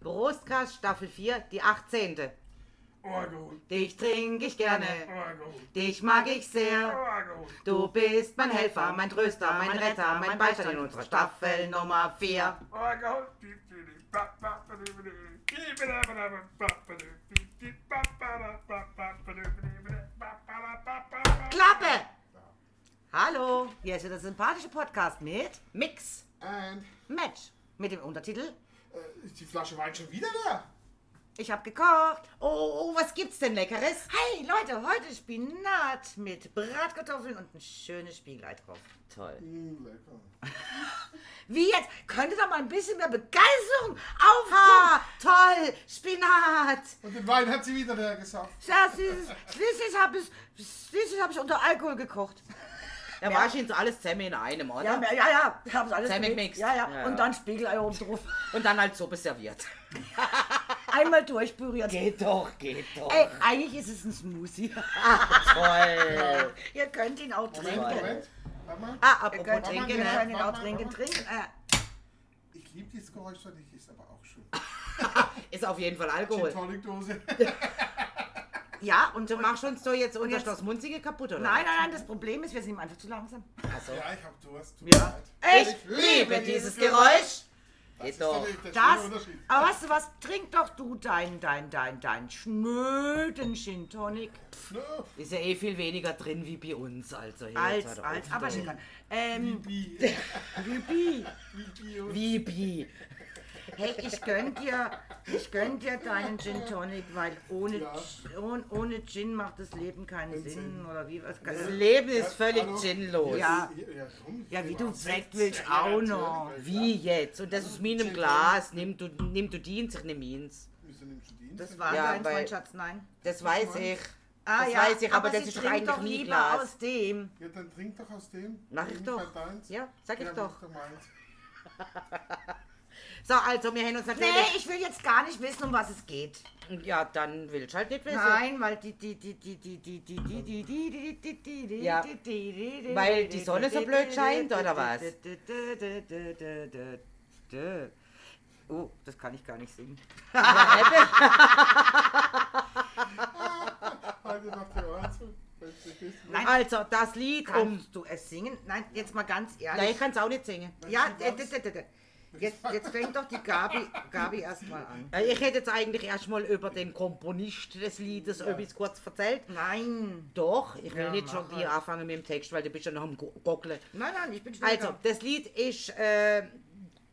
Brustkast Staffel 4, die 18. Orgut, Dich trinke ich gerne, Orgut, dich mag ich sehr. Orgut. Du bist mein Helfer, mein Tröster, mein Retter, mein Beistand in unserer Staffel Nummer 4. Orgut. Klappe! Hallo, hier ist der sympathische Podcast mit Mix Und Match mit dem Untertitel äh, ist die Flasche Wein schon wieder da? Ich hab gekocht. Oh, oh, was gibt's denn Leckeres? Hey Leute, heute Spinat mit Bratkartoffeln und ein schönes Spiegelei drauf. Toll. Mm, lecker. Wie jetzt? Könnte da mal ein bisschen mehr Begeisterung aufkommen? Toll, Spinat. Und den Wein hat sie wieder leer gesaugt. Ja, süßes, schließlich habe ich, schließlich hab ich unter Alkohol gekocht. Ja, wahrscheinlich so alles zusammen in einem, oder? Ja, ja, ja, ich hab's alles gemixt. Ja, ja, Ja, und dann Spiegelei oben drauf. Und dann halt Suppe serviert. Einmal durchpüriert. Geht doch, geht doch. Ey, eigentlich ist es ein Smoothie. Toll. Ihr könnt ihn auch Moment, trinken. Moment. Warte mal. Ah, Ihr apropos könnt trinken, ne? könnt ihn auch trinken, trinken. Äh, Ich liebe dieses Geräusch dich, ist aber auch schön. Ist auf jeden Fall Gin Alkohol. Tonic Dose. Ja, und Du machst uns so jetzt unser jetzt- Schloss Munzige kaputt, oder? Nein, nein, nein, das Problem ist, wir sind einfach zu langsam. Also, ja, ich hab Durst. tut Ja. leid. ich liebe dieses Geräusch. Das Geht ist doch. der, der Das, aber weißt du was, trink doch du dein, dein, dein, dein schnöden Gin Tonic. No. Ist ja eh viel weniger drin wie bei uns, also. hier Als, als, aber Tonic. Ähm, Wie, wie, wie? wie, wie, Wie Bi. Hey, ich gönn dir, ich gönn dir deinen Gin Tonic, weil ohne, Ja. ohne, ohne Gin macht das Leben keinen Sinn, oder wie? Was, Das Leben ist völlig hallo? ginlos. Ja. Ja, wie du weg willst, auch noch. Wie jetzt? Und das ist meinem Glas. Nimm du, nimm du diens, ich nimm meins. Wieso nimmst du Dienst? Das war Ja, dein mein Schatz, nein. Das weiß ich. Ah, das ja, weiß ich, aber, das sie ist doch trinkt eigentlich doch nie lieber Glas. aus dem. Ja, dann trink doch aus dem. Mach ich doch. halt deins. Ja, sag ich Ja, doch. So, also, wir haben uns Nee, natürlich... ich will jetzt gar nicht wissen, um was es geht. Ja, dann willst du halt nicht wissen. Nein, weil die, die, die, die, die, die, die, die, die, die, die, die, die, die, Ja. die, die, die, die, Weil die, die Sonne so die, blöd die, scheint, die, oder die, was? die, die, die, die, die, die, die, die. Oh, das kann ich gar nicht singen. Nein. Also, das Lied um... Kannst du es singen? Nein, jetzt mal ganz Ja, ich ehrlich. kann es auch nicht singen. Ja, äh, jetzt, jetzt fängt doch die Gabi, Gabi erstmal an. Äh, Ich hätte jetzt eigentlich erstmal über den Komponist des Liedes etwas kurz erzählt. Nein. Doch, ich will Ja, nicht schon mach hier anfangen mit dem Text, weil du bist ja noch am Go- Goggeln. Nein, nein, ich bin schon Also, da. das Lied ist äh,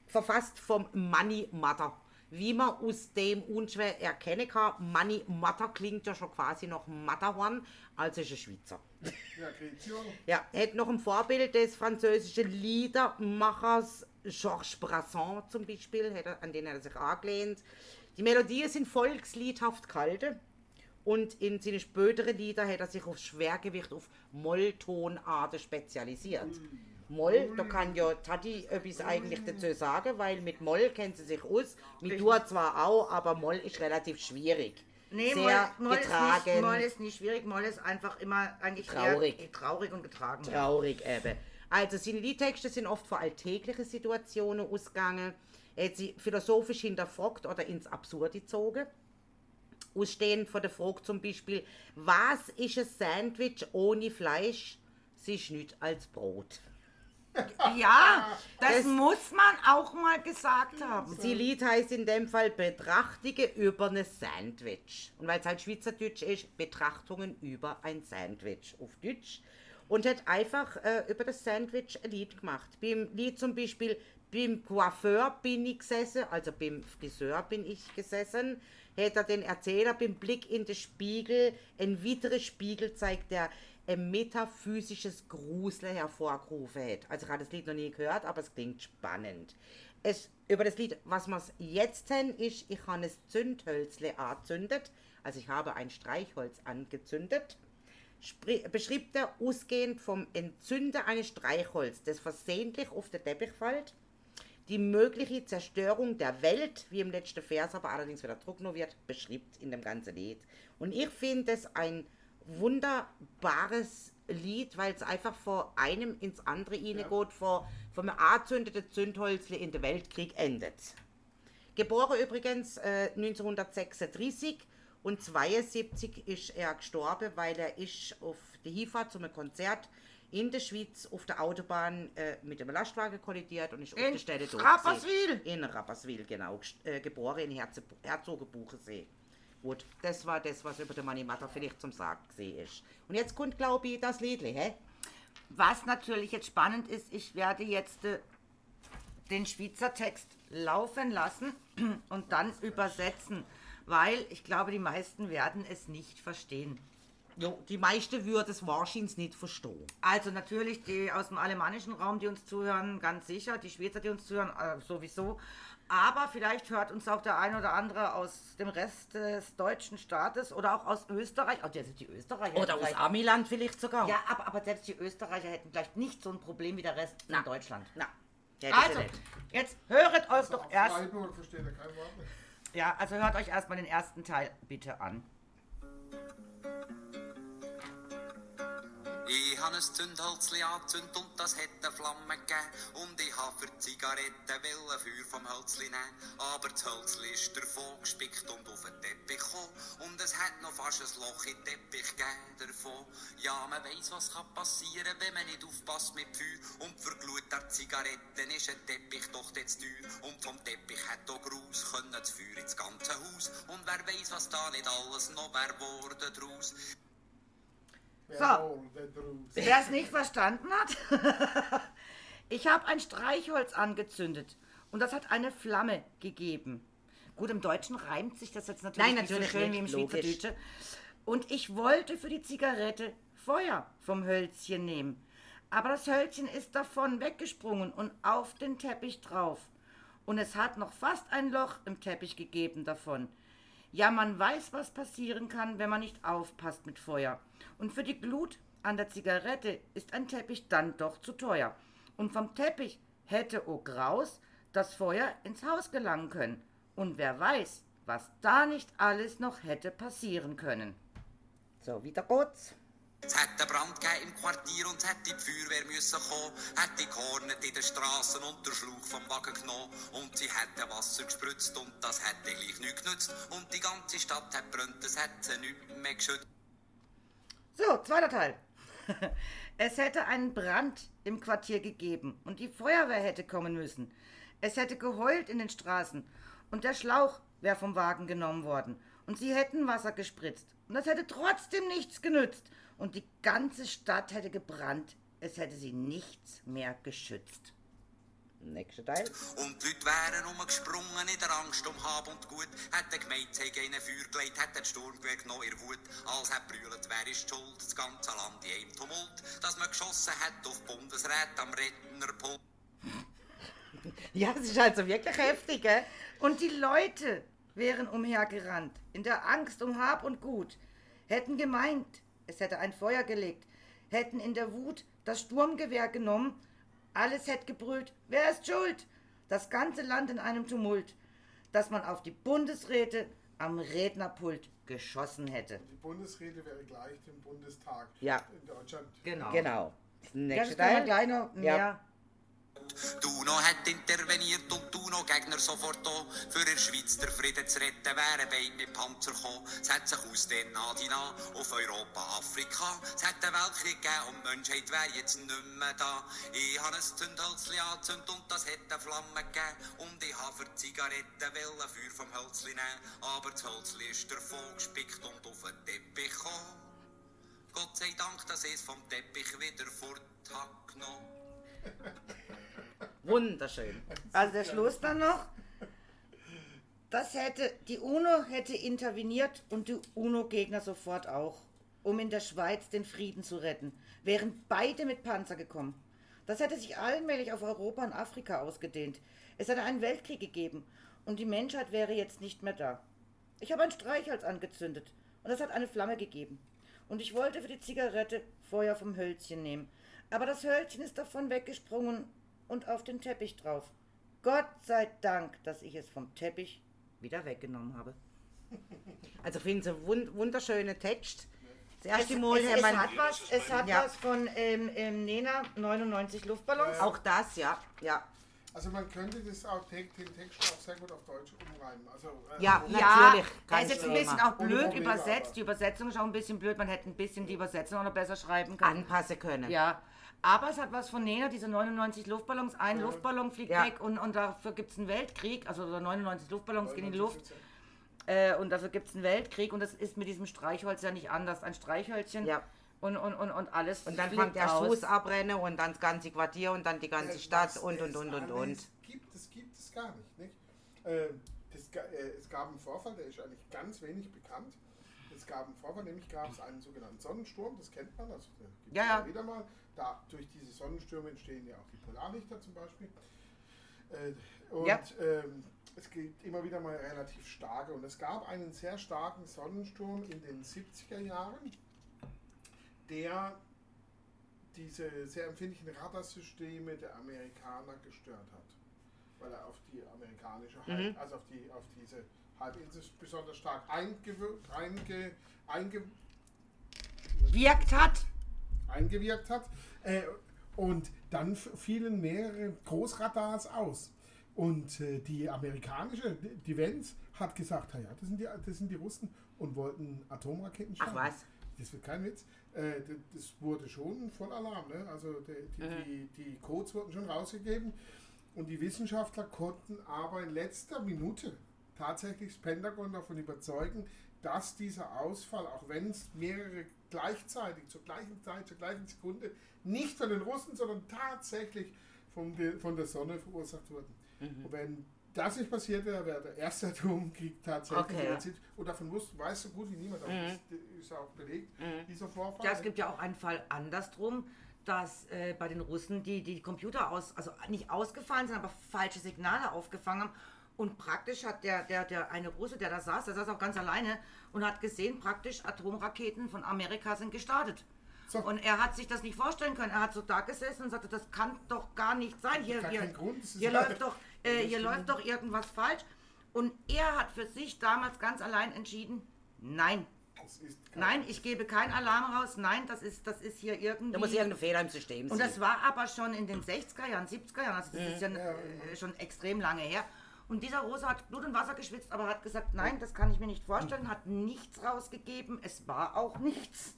verfasst vom Money Matter. Wie man aus dem unschwer erkennen kann, Money Matter klingt ja schon quasi nach Matterhorn, also ist ein Schweizer. Ja, Kreation. Ja, hat noch ein Vorbild des französischen Liedermachers Georges Brassens zum Beispiel, an den hat er sich angelehnt. Die Melodien sind volksliedhaft kalte und in seinen späteren Liedern hat er sich auf Schwergewicht auf Molltonarten spezialisiert. Moll, da kann ja Tati etwas eigentlich dazu sagen, weil mit Moll kennt sie sich aus. Mit Dur zwar auch, aber Moll ist relativ schwierig. Nee, Sehr Moll, Moll, ist getragen. nicht, Moll ist nicht schwierig, Moll ist einfach immer eigentlich Traurig. Eher traurig und getragen. Traurig eben. Also seine Liedtexte sind oft von alltäglichen Situationen ausgegangen. Er hat sie philosophisch hinterfragt oder ins Absurde gezogen. Ausstehend von der Frage zum Beispiel, was ist ein Sandwich ohne Fleisch? Sie ist nichts als Brot. Ja, das, Das- muss man auch mal gesagt haben. Sie Lied heißt in dem Fall Betrachtungen über ein Sandwich. Und weil es halt Schweizerdeutsch ist, Betrachtungen über ein Sandwich auf Deutsch. Und hat einfach äh, über das Sandwich ein Lied gemacht. Beim Lied zum Beispiel, beim Coiffeur bin ich gesessen, also beim Friseur bin ich gesessen, hat er den Erzähler beim Blick in den Spiegel, ein weiterer Spiegel zeigt, der ein metaphysisches Grusel hervorgerufen hat. Also ich habe das Lied noch nie gehört, aber es klingt spannend. Es, über das Lied, was wir jetzt haben, ist, ich habe ein Zündhölzle angezündet. Also ich habe ein Streichholz angezündet. Beschrieb der ausgehend vom Entzünden eines Streichholz, das versehentlich auf den Teppich fällt, die mögliche Zerstörung der Welt, wie im letzten Vers aber allerdings wieder Druck nur wird, beschreibt in dem ganzen Lied. Und ich finde es ein wunderbares Lied, weil es einfach von einem ins andere reingeht, von, von einem angezündeten Zündholzle in der Weltkrieg endet. Geboren übrigens äh, 1936 und 72 ist er gestorben, weil er ist auf der Hinfahrt zu einem Konzert in der Schweiz auf der Autobahn äh, mit einem Lastwagen kollidiert und ist auf In der Stelle tot. Rapperswil? In Rapperswil, genau. Äh, geboren in Herze Herzogenbuchensee. Gut, das war das, was über den Manni Matter vielleicht zum Sagen gesehen ist. Und jetzt kommt, glaube ich, das Liedli, hä? Was natürlich jetzt spannend ist, ich werde jetzt äh, den Schweizer Text laufen lassen und dann übersetzen, weil ich glaube, die meisten werden es nicht verstehen. Jo, die meisten würden es wahrscheinlich nicht verstehen. Also natürlich die aus dem alemannischen Raum, die uns zuhören, ganz sicher. Die Schweizer, die uns zuhören, äh, sowieso. Aber vielleicht hört uns auch der ein oder andere aus dem Rest des deutschen Staates oder auch aus Österreich. Oh, selbst die Österreicher. Oder aus vielleicht- Amiland vielleicht sogar. Ja, aber, aber selbst die Österreicher hätten vielleicht nicht so ein Problem wie der Rest Na. in Deutschland. Na, Also, jetzt höret euch Also doch erst. Freiburg versteht er kein Wort mehr. Ja, also hört euch erstmal den ersten Teil bitte an. Habe ein Zündhölzli angezündet und das hat eine Flamme gegeben. Und ich habe für die Zigaretten wollen Feuer vom Hölzli nehmen. Aber das Hölzli ist davon gespickt und auf den Teppich gekommen. Und es hat noch fast ein Loch in den Teppich gegeben davon. Ja, man weiss, was kann passieren, wenn man nicht aufpasst mit Feuer. Und für Glut der Zigaretten ist ein Teppich doch jetzt teuer. Und vom Teppich hat auch Gruß können das Feuer ins ganze Haus. Und wer weiss, was da nicht alles noch wär worden draus. Der Drus. Wer es nicht verstanden hat, ich habe ein Streichholz angezündet und das hat eine Flamme gegeben. Gut, im Deutschen reimt sich das jetzt natürlich, Nein, nicht natürlich so schön nicht, wie im. Schweizerdeutsche. Und ich wollte für die Zigarette Feuer vom Hölzchen nehmen. Aber das Hölzchen ist davon weggesprungen und auf den Teppich drauf. Und es hat noch fast ein Loch im Teppich gegeben davon. Ja, man weiß, was passieren kann, wenn man nicht aufpasst mit Feuer. Und für die Glut an der Zigarette ist ein Teppich dann doch zu teuer. Und vom Teppich hätte o Graus das Feuer ins Haus gelangen können. Und wer weiß, was da nicht alles noch hätte passieren können. So, wieder geht's. Es einen Brand gegeben im Quartier und es hätte die Feuerwehr müssen kommen. Hat die Kornet in den Straßen und den Schlauch vom Wagen genommen. Und sie hätte Wasser gespritzt und das hätte gleich nichts genützt. Und die ganze Stadt hat brennt, es hätte sie nichts mehr geschützt. So, zweiter Teil. Es hätte einen Brand im Quartier gegeben und die Feuerwehr hätte kommen müssen. Es hätte geheult in den Straßen und der Schlauch wäre vom Wagen genommen worden und sie hätten Wasser gespritzt und das hätte trotzdem nichts genützt und die ganze Stadt hätte gebrannt. Es hätte sie nichts mehr geschützt. Nächster Teil. Und die Leute wären umgesprungen in der Angst um Hab und Gut. Hat der Gemeinde sich in ein Feuer gelegt, hat den Sturmgewehr genommen in Wut. Als hat brüllt, wer ist schuld? Das ganze Land in einem Tumult. Dass man geschossen hat auf Bundesrat am Rednerpult. Ja, es ist also wirklich heftig, gell? Und die Leute wären umhergerannt, in der Angst um Hab und Gut, hätten gemeint, es hätte ein Feuer gelegt, hätten in der Wut das Sturmgewehr genommen, alles hätte gebrüllt, wer ist schuld? Das ganze Land in einem Tumult, dass man auf die Bundesräte am Rednerpult geschossen hätte. Die Bundesrede wäre gleich dem Bundestag Ja. in Deutschland. Genau. Genau. Ja, Nächster das können wir gleich noch mehr. Ja. Duno hat interveniert und Duno Gegner sofort da. Für der Schweiz der Frieden zu retten, wären beide mit Panzer gekommen. Es hat sich aus den Nadina auf Europa, Afrika. Es hat einen Weltkrieg gegeben und die Menschheit wäre jetzt nicht mehr da. Ich habe ein Zündhölzli angezündet und das hätte eine Flamme gegeben. Und ich habe für Zigaretten wollen Feuer vom Hölzli nehmen. Aber das Hölzli ist davon gespickt und auf den Teppich gekommen. Gott sei Dank, dass ich es vom Teppich wieder fort habe genommen. Wunderschön. Also der Schluss dann noch. Das hätte, die UNO hätte interveniert und die UNO-Gegner sofort auch, um in der Schweiz den Frieden zu retten, wären beide mit Panzer gekommen. Das hätte sich allmählich auf Europa und Afrika ausgedehnt. Es hätte einen Weltkrieg gegeben und die Menschheit wäre jetzt nicht mehr da. Ich habe ein Streichholz angezündet und es hat eine Flamme gegeben. Und ich wollte für die Zigarette Feuer vom Hölzchen nehmen. Aber das Hölzchen ist davon weggesprungen und auf den Teppich drauf. Gott sei Dank, dass ich es vom Teppich wieder weggenommen habe. Also finden Sie einen wun wunderschönen Text. Das Es, erste Mal es, haben es hat was, es hat Ja. was von ähm, ähm, Nena 99 Luftballons. Auch das, ja. ja. Also man könnte das auch den Text auch sehr gut auf Deutsch umreimen. Also, äh, Ja, um- Ja, Natürlich, er kein ist jetzt ein bisschen auch blöd Probleme, übersetzt. aber- Die Übersetzung ist auch ein bisschen blöd. Man hätte ein bisschen die Übersetzung auch noch besser schreiben können. Anpassen können. Ja, aber es hat was von Nena, diese 99 Luftballons. Ein Luftballon fliegt Ja. weg und, und dafür gibt es einen Weltkrieg. Also so 99 Luftballons gehen in die Luft 1914. äh, und dafür gibt es einen Weltkrieg. Und das ist mit diesem Streichholz ja nicht anders. Ein Streichhölzchen Ja. und, und, und, und alles Und dann fliegt fängt der. Schuss abrennen und dann das ganze Quartier und dann die ganze Äh, Stadt was und und es und und und. Gibt, das gibt es gar nicht. nicht? Äh, das, äh, es gab einen Vorfall, der ist eigentlich ganz wenig bekannt. Es gab einen Vorfall, nämlich gab es einen sogenannten Sonnensturm, das kennt man, also Ja, ja. wieder mal. Da, durch diese Sonnenstürme entstehen ja auch die Polarlichter zum Beispiel. Äh, und Ja. ähm, es gibt immer wieder mal relativ starke. Und es gab einen sehr starken Sonnensturm in den 70er Jahren, der diese sehr empfindlichen Radarsysteme der Amerikaner gestört hat. Weil er auf die amerikanische Halb, Mhm. also auf die auf diese Halbinsel besonders stark eingewirkt, einge, einge, Wirkt hat. Eingewirkt hat. Äh, und dann fielen mehrere Großradars aus. Und äh, die amerikanische, die- Vents, hat gesagt, ja, das sind, die, das sind die Russen und wollten Atomraketen Ach starten. was. Das wird kein Witz. Äh, das wurde schon voll Alarm. Ne? Also die, die, Mhm. die, die Codes wurden schon rausgegeben. Und die Wissenschaftler konnten aber in letzter Minute tatsächlich das Pentagon davon überzeugen, dass dieser Ausfall, auch wenn es mehrere gleichzeitig, zur gleichen Zeit, zur gleichen Sekunde, nicht von den Russen, sondern tatsächlich von, der- von der Sonne verursacht wurden. Mhm. Und wenn das nicht passiert wäre, wäre der erste Atomkrieg tatsächlich Okay. erzielt. Und davon wusste, weiß so gut wie niemand, aber Mhm. das ist auch belegt, dieser Vorfall. Ja, es gibt ja auch einen Fall andersrum, dass äh, bei den Russen die, die Computer aus, also nicht ausgefallen sind, aber falsche Signale aufgefangen haben. Und praktisch hat der, der, der eine Russe, der da saß, der saß auch ganz alleine und hat gesehen, praktisch Atomraketen von Amerika sind gestartet. So. Und er hat sich das nicht vorstellen können. Er hat so da gesessen und sagte, das kann doch gar nicht sein. Hier, hier, ist hier, läuft, doch, äh, hier läuft doch irgendwas falsch. Und er hat für sich damals ganz allein entschieden, nein, ist Nein, ich gebe keinen Alarm raus. Nein, das ist, das ist hier irgendwie. Da muss irgendein Fehler im System und sein. das war aber schon in den 60er Jahren, 70er Jahren, also das ist ja, Ja, äh, schon extrem lange her. Und dieser Rosa hat Blut und Wasser geschwitzt, aber hat gesagt, nein, das kann ich mir nicht vorstellen, hat nichts rausgegeben, es war auch nichts.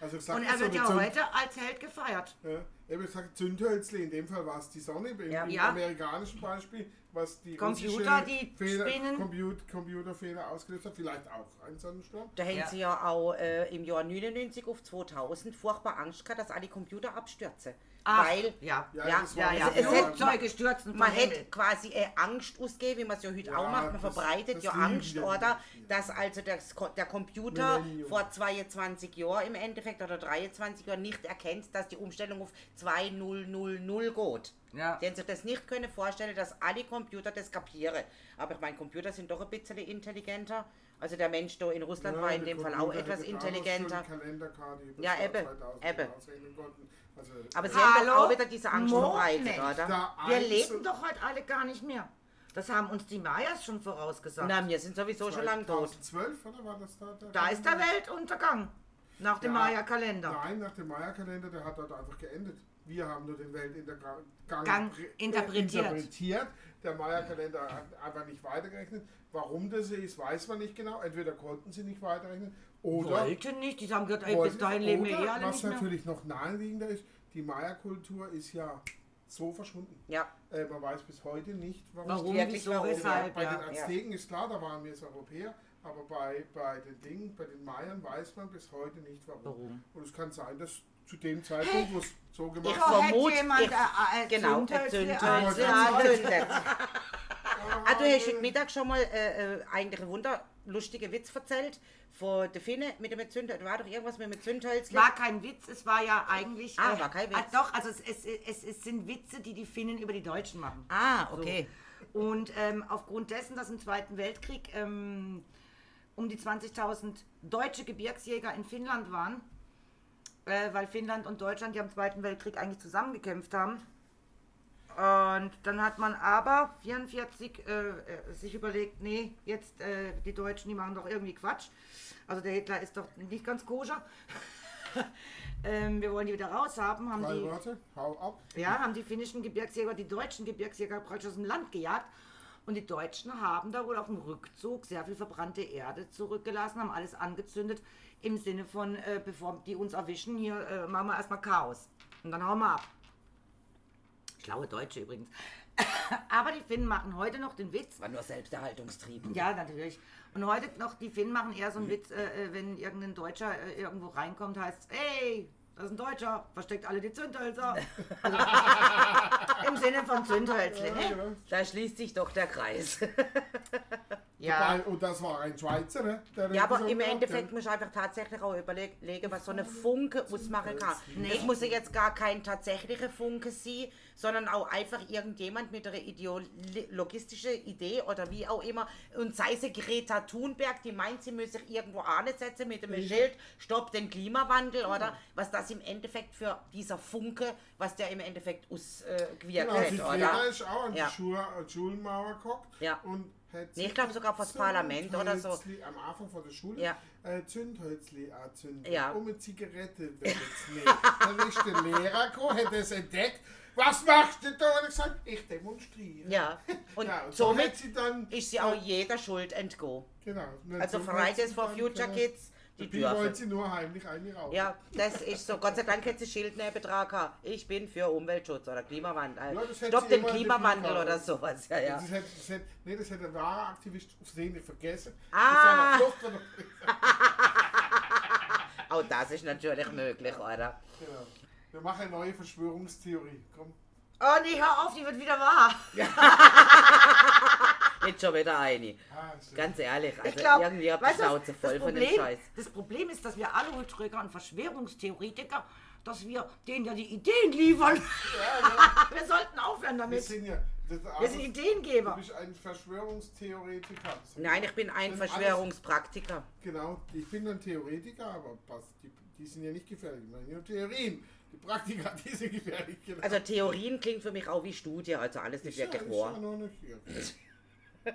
Also sag Und er so, wird ja Zünd- heute als Held gefeiert. Ja, ich habe gesagt Zündhölzli, in dem Fall war es die Sonne, im, Ja. im Ja. amerikanischen Beispiel, was die Computer, die Fehler, spinnen. Comput, Computerfehler ausgelöst hat, vielleicht auch ein Sonnensturm. Da hätten Ja. sie ja auch äh, im Jahr 99 auf 2000 furchtbar Angst gehabt, dass alle Computer abstürzen. Ach, Weil ja. Ja, Ja, Ja, ja, es war- hätte- Flugzeuge stürzen man hätte quasi äh, Angst ausgeben, wie man es ja heute Ja, auch macht. Man das- verbreitet das ja Angst, oder? Dass also das, der Computer Millennium. vor 22 Jahren im Endeffekt oder 23 Jahren nicht erkennt, dass die Umstellung auf 2000 geht. Ja. Die haben sich das nicht können vorstellen, dass alle Computer das kapieren. Aber ich meine, Computer sind doch ein bisschen intelligenter. Also der Mensch da in Russland Ja, war in dem Fall auch etwas intelligenter. Ja, das Jahr eben, 2000 eben. ausrechnen konnten. Also, Aber sie haben doch Hallo? auch wieder diese Angst verbreitet, oder? Wir leben doch heute alle gar nicht mehr. Das haben uns die Mayas schon vorausgesagt. Na, wir sind sowieso schon lang tot. 2012, oder war das da? der da ist der? Weltuntergang. Nach dem Ja. Maya-Kalender. Nein, nach dem Maya-Kalender, der hat dort einfach geendet. Wir haben nur den Weltuntergang Gang pre- interpretiert. interpretiert. Der Maya-Kalender hat einfach nicht weitergerechnet. Warum das so ist, weiß man nicht genau. Entweder konnten sie nicht weiterrechnen oder Wollten nicht, die haben gesagt, ey, bis dahin leben wir eh alle was nicht mehr. natürlich noch naheliegender ist, die Maya-Kultur ist ja so verschwunden. Ja. Äh, man weiß bis heute nicht, warum. Warum, wirklich ja. weshalb, Bei ja. den Azteken ist klar, da waren wir als Europäer, aber bei, bei den Dingen, bei den Mayern weiß man bis heute nicht warum. Warum? Und es kann sein, dass zu dem Zeitpunkt, wo es so gemacht Ich So hätte vermute, jemand ich- ein- ein Genau, Zündhölzli erzündet. als- Erzündet. Ah, du hast heute Mittag schon mal äh, äh, eigentlich einen wunderlustigen Witz erzählt von der Finne mit dem Zündhölzli. War doch irgendwas mit dem Zündhölzli? War kein Witz, es war ja eigentlich. Ah, war kein Witz. ah, doch, also es, es, es, es sind Witze, die die Finnen über die Deutschen machen. Ah, okay. Und ähm, aufgrund dessen, dass im Zweiten Weltkrieg ähm, um die 20.000 deutsche Gebirgsjäger in Finnland waren, äh, weil Finnland und Deutschland ja im Zweiten Weltkrieg eigentlich zusammengekämpft haben. Und dann hat man aber 44 äh, äh, sich überlegt, nee, jetzt äh, die Deutschen, die machen doch irgendwie Quatsch. Also der Hitler ist doch nicht ganz koscher. ähm, wir wollen die wieder raus haben, haben die, Worte, hau ab. ja, haben die finnischen Gebirgsjäger, die deutschen Gebirgsjäger praktisch aus dem Land gejagt. Und die Deutschen haben da wohl auf dem Rückzug sehr viel verbrannte Erde zurückgelassen, haben alles angezündet im Sinne von, äh, bevor die uns erwischen, hier äh, machen wir erstmal Chaos. Und dann hauen wir ab. Schlaue Deutsche übrigens. Aber die Finnen machen heute noch den Witz, War nur Selbsterhaltungstrieb. ja, natürlich. Und heute noch, die Finnen machen eher so einen Witz, äh, äh, wenn irgendein Deutscher äh, irgendwo reinkommt, heißt ey, das ist ein Deutscher, versteckt alle die Zündhölzer. Also, Im Sinne von Zündhölzle, ne? Da schließt sich doch der Kreis. Ja, Wobei- Und das war ein Schweizer, ne? der Ja, aber im Endeffekt muss ich einfach tatsächlich auch überlegen, was so eine Funke ausmachen kann. Nee. Es muss ja jetzt gar kein tatsächlicher Funke sein, sondern auch einfach irgendjemand mit einer ideologistischen Idee oder wie auch immer. Und sei es Greta Thunberg, die meint, sie müsse sich irgendwo ansetzen mit einem Schild, stopp den Klimawandel, oder? Was das im Endeffekt für dieser Funke, was der im Endeffekt ausgewirkt Genau, hat? Greta ist auch an Ja. die Schulmauer geguckt Ja. und Nee, ich glaube sogar vors Parlament oder so. Am Anfang von der Schule Ja. äh, Zündhölzli anzünden, Ja. um eine Zigarette wegzunehmen. Dann ist der Lehrer gekommen, hat das entdeckt. Was machst du da? Und er gesagt, ich demonstriere. Ja, und Ja, und so somit sie dann, ist sie auch jeder Schuld entgehen. genau, und Also so Fridays for Future Kids, die dürfen. sie nur heimlich eine rauchen. Ja, das ist so. Gott sei Dank hat sie Schild neben gehabt. Ich bin für Umweltschutz oder Klimawandel. Ja, hätte Stopp den Klimawandel oder sowas. Ja, ja. Das hat, das hat, nee, das hat der wahre Aktivist versehentlich vergessen. Ah. Das Auch das ist natürlich möglich, oder? genau. Wir machen eine neue Verschwörungstheorie. Komm. Oh nee, hör auf, die wird wieder wahr. Jetzt schon wieder eine. Ah. Ganz ehrlich, also Ich glaube, irgendwie hab ich du, Schnauze voll das von dem Problem, Scheiß. das Problem ist, dass wir alle Rückdrücker und Verschwörungstheoretiker, dass wir denen ja die Ideen liefern. wir sollten aufhören Wir damit. sind ja. Das, Wir sind Du Ideengeber. bist ein Verschwörungstheoretiker. Nein, ich bin ein alles- Verschwörungspraktiker. Genau, ich bin ein Theoretiker, aber passt, die, die sind ja nicht gefährlich. Ich meine nur Theorien. Die Praktika, die sind gefährlich. Genau. Also Theorien klingt für mich auch wie Studie, also alles nicht ja, wirklich ist wahr. ja noch nicht hier.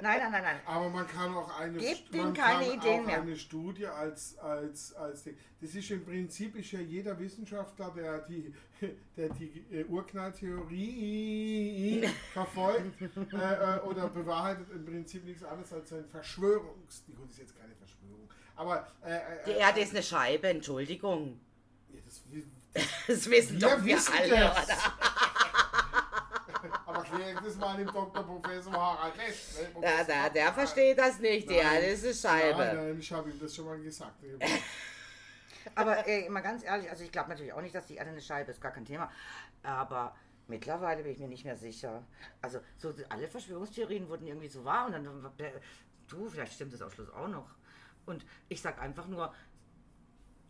Nein, nein, nein, nein. Aber man kann auch eine, Gebt man keine kann Ideen auch mehr. eine Studie als, als, als Ding. Das ist im Prinzip ist ja jeder Wissenschaftler, der die, der die äh, Urknalltheorie verfolgt äh, äh, oder bewahrheitet, im Prinzip nichts anderes als ein Verschwörungs... Gut, das ist jetzt keine Verschwörung. Aber äh, äh, Die Erde ist eine Scheibe, Entschuldigung. ja, das, Das wissen wir doch wir wissen alle, das. oder? Aber klär das mal dem Dr. Professor Harald Lesch. ne? Ja, der, der versteht das nicht, die Nein. Erde ist eine Scheibe. Nein, nein, ich habe ihm das schon mal gesagt. Aber ey, mal ganz ehrlich, also ich glaube natürlich auch nicht, dass die Erde eine Scheibe ist, gar kein Thema. Aber mittlerweile bin ich mir nicht mehr sicher. Also so alle Verschwörungstheorien wurden irgendwie so wahr und dann äh, du, vielleicht stimmt das am Schluss auch noch. Und ich sag einfach nur,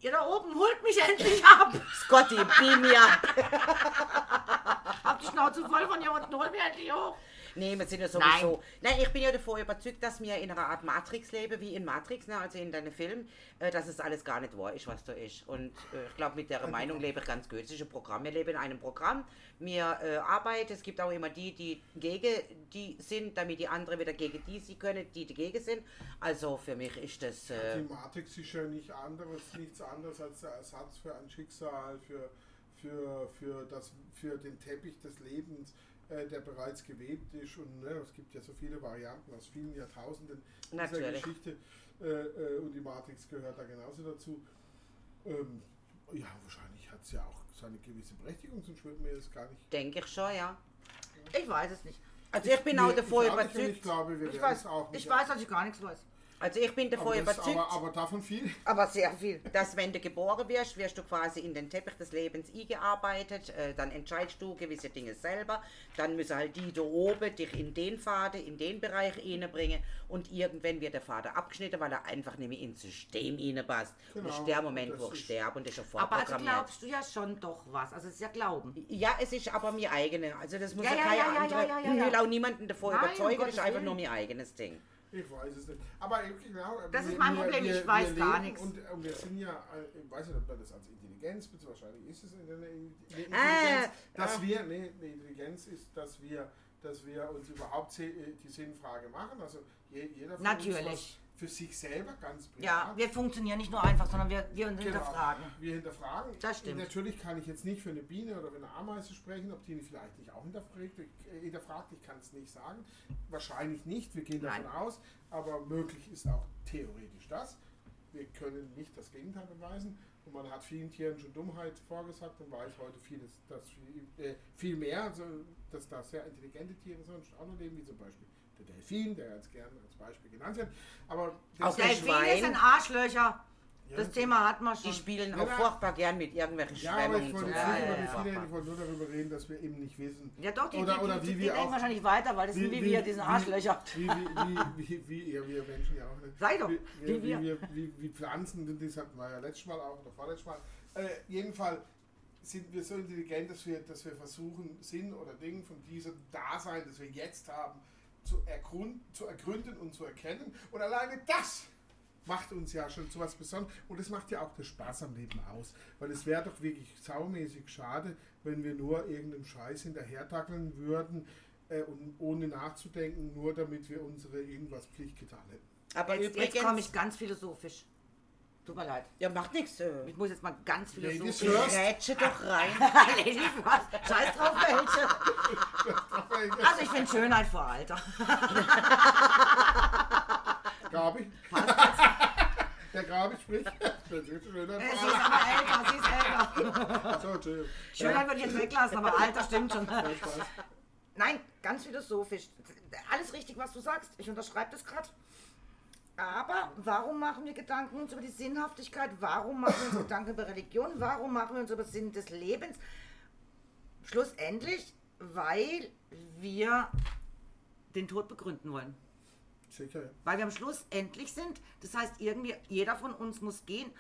ihr da oben holt mich endlich ab. Scotty, beam me up. Habt die Schnauze voll von hier unten, holt mich endlich hoch. Nee, wir sind ja sowieso. Nein. ich bin ja davor überzeugt, dass wir in einer Art Matrix leben, wie in Matrix, ne, also in deinem Film, äh, dass es alles gar nicht wahr ist, was da ist. Und äh, ich glaube, mit der Meinung lebe ich ganz gut. Es ist ein Programm. Wir leben in einem Programm. Wir äh, arbeiten. Es gibt auch immer die, die gegen die sind, damit die anderen wieder gegen die sie können, die dagegen sind. Also für mich ist das. Äh, Die Matrix ist ja nicht anderes, nichts anderes als der Ersatz für ein Schicksal, für, für, für, das, für den Teppich des Lebens, äh, der bereits gewebt ist. Und ne, es gibt ja so viele Varianten aus vielen Jahrtausenden dieser Natürlich. Geschichte. Äh, äh, und die Matrix gehört da genauso dazu. Ähm, ja, wahrscheinlich hat es ja auch seine gewisse Berechtigung, sonst würden wir es gar nicht. denke ich schon, ja. Ich weiß es nicht. Also ich bin auch davor ich überzeugt. Ich glaube, wir Ich weiß, es auch nicht. ich weiß, dass ich gar nichts weiß. Also ich bin davor aber, das, überzeugt. aber, aber davon viel. Aber sehr viel. dass wenn du geboren wirst, wirst du quasi in den Teppich des Lebens eingearbeitet, äh, dann entscheidest du gewisse Dinge selber, dann müssen halt die da oben dich in den Faden, in den Bereich reinbringen und irgendwann wird der Faden abgeschnitten, weil er einfach nicht mehr ins System reinpasst. Und das ist der Genau, Moment, wo ich sterbe und das ist schon Aber also vorprogrammiert. glaubst du ja schon doch was. Also es ist ja Glauben. ja, es ist aber mir eigene. Also das muss ja, Ja, ja, keine ja, ja, andere. ja, ja, ja, Ich will ja. auch niemanden davor Nein, um überzeugen, das ist einfach nur mein eigenes Ding. Ich weiß es nicht. Aber ich glaube, Das ist wir- mein wir- Problem, wir- ich weiß gar nichts. Und, und wir sind ja, äh, ich weiß nicht, ob man das als Intelligenz bezeichnet, wahrscheinlich ist es in der in der Intelligenz, Ah, dass ah. wir, nee, die Intelligenz ist, dass wir, dass wir uns überhaupt äh, die Sinnfrage machen. Also je, jeder von Natürlich. uns, für sich selber ganz privat. Ja, wir funktionieren nicht nur einfach, sondern wir, wir Genau. hinterfragen. Wir hinterfragen. Das stimmt. Natürlich kann ich jetzt nicht für eine Biene oder für eine Ameise sprechen, ob die vielleicht nicht auch hinterfragt. hinterfragt. Ich kann es nicht sagen. Wahrscheinlich nicht. Wir gehen davon Nein. aus. Aber möglich ist auch theoretisch das. Wir können nicht das Gegenteil beweisen. Und man hat vielen Tieren schon Dummheit vorgesagt und weiß heute vieles, dass viel, äh, viel mehr, also, dass da sehr intelligente Tiere sonst auch noch leben, wie zum Beispiel der Delfin, der jetzt gerne als Beispiel genannt wird. Aber Auch das- der Delfine sind Arschlöcher. Ja, Das Thema hat man schon. Die spielen Ja, auch furchtbar gern mit irgendwelchen Ja, aber Schwämmungen. ich wollte, Ja, ja, die ja. Delfine, ich wollte nur darüber reden, dass wir eben nicht wissen. ja doch, die, oder, die, oder die, wie die wir denken auch, wahrscheinlich weiter, weil das sind wie, wir, die sind Arschlöcher. Wie, wie, wie, wie, wie, ja, wir Menschen ja auch nicht. Sei doch, Wie, wie wie, wir. wie, wie, wie Pflanzen, das hatten wir ja letztes Mal auch oder vorletztes Mal. Äh, jedenfalls sind wir so intelligent, dass wir, dass wir versuchen, Sinn oder Ding von diesem Dasein, das wir jetzt haben, zu, ergrund, zu ergründen und zu erkennen. Und alleine das macht uns ja schon zu was Besonderes. Und das macht ja auch den Spaß am Leben aus. Weil es wäre doch wirklich saumäßig schade, wenn wir nur irgendeinem Scheiß hinterhertackeln würden äh, und ohne nachzudenken, nur damit wir unsere irgendwas Pflicht getan hätten. Aber Jetzt, übrigens, jetzt komme ich ganz philosophisch. Tut mir leid. ja, macht nichts. Äh. Ich muss jetzt mal ganz Ladies philosophisch. first. Rätsche doch rein. Ladies first. Scheiß drauf, welche. Also ich finde Schönheit vor Alter. Gabi? Der Gabi spricht. Das ist schön, Sie ist aber älter, sie ist älter. So, Entschuldigung. Schönheit würde ich jetzt weglassen, aber Alter stimmt schon. Nein, ganz philosophisch. Alles richtig, was du sagst. Ich unterschreibe das gerade. Aber warum machen wir Gedanken uns über die Sinnhaftigkeit? Warum machen wir uns Gedanken über Religion? Warum machen wir uns über den Sinn des Lebens? Schlussendlich, weil wir den Tod begründen wollen. Sicher, ja. Weil wir am Schluss endlich sind. Das heißt, irgendwie, jeder von uns muss gehen.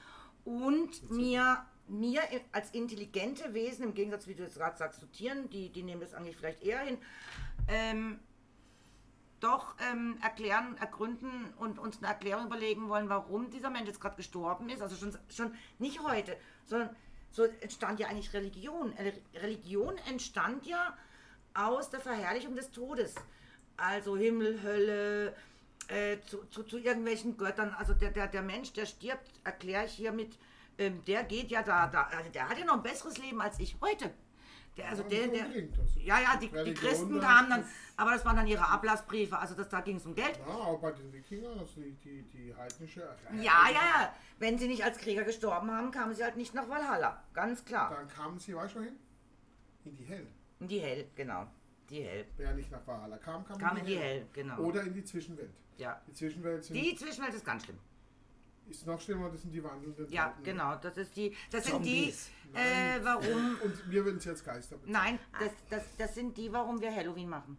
Und mir, mir als intelligente Wesen, im Gegensatz, wie du jetzt gerade sagst, zu Tieren, die, die nehmen das eigentlich vielleicht eher hin, ähm, doch ähm, erklären, ergründen und uns eine Erklärung überlegen wollen, warum dieser Mensch jetzt gerade gestorben ist. Also schon, schon nicht heute, sondern so entstand ja eigentlich Religion. Äh, Religion entstand ja aus der Verherrlichung des Todes. Also Himmel, Hölle, äh, zu, zu, zu irgendwelchen Göttern. Also der, der, der Mensch, der stirbt, erkläre ich hiermit, ähm, der geht ja da, da, also der hat ja noch ein besseres Leben als ich heute. Der, also Ja, der, der, ist ja, ja, die, die Religion, Christen da kamen dann, aber das waren dann ihre Ablassbriefe, also das, da ging es um Geld. Ja, auch bei den Wikingern, also die, die, die heidnische. Ja, ja, wenn sie nicht als Krieger gestorben haben, kamen sie halt nicht nach Valhalla, ganz klar. Dann kamen sie, weißt du wohin? In die Hell. In die Hell, genau, die Hell. Wer nicht nach Valhalla kam, kam, Kam in die Hell, genau. Oder in die Zwischenwelt. Ja. Die Zwischenwelt Die Zwischenwelt ist ganz schlimm. Ist noch schlimmer, das sind die wandelnden Ja, Toten. genau, das ist die, das sind die, äh, warum, Und wir würden es jetzt Geister bezeichnen. nein, das, das, das sind die, warum wir Halloween machen.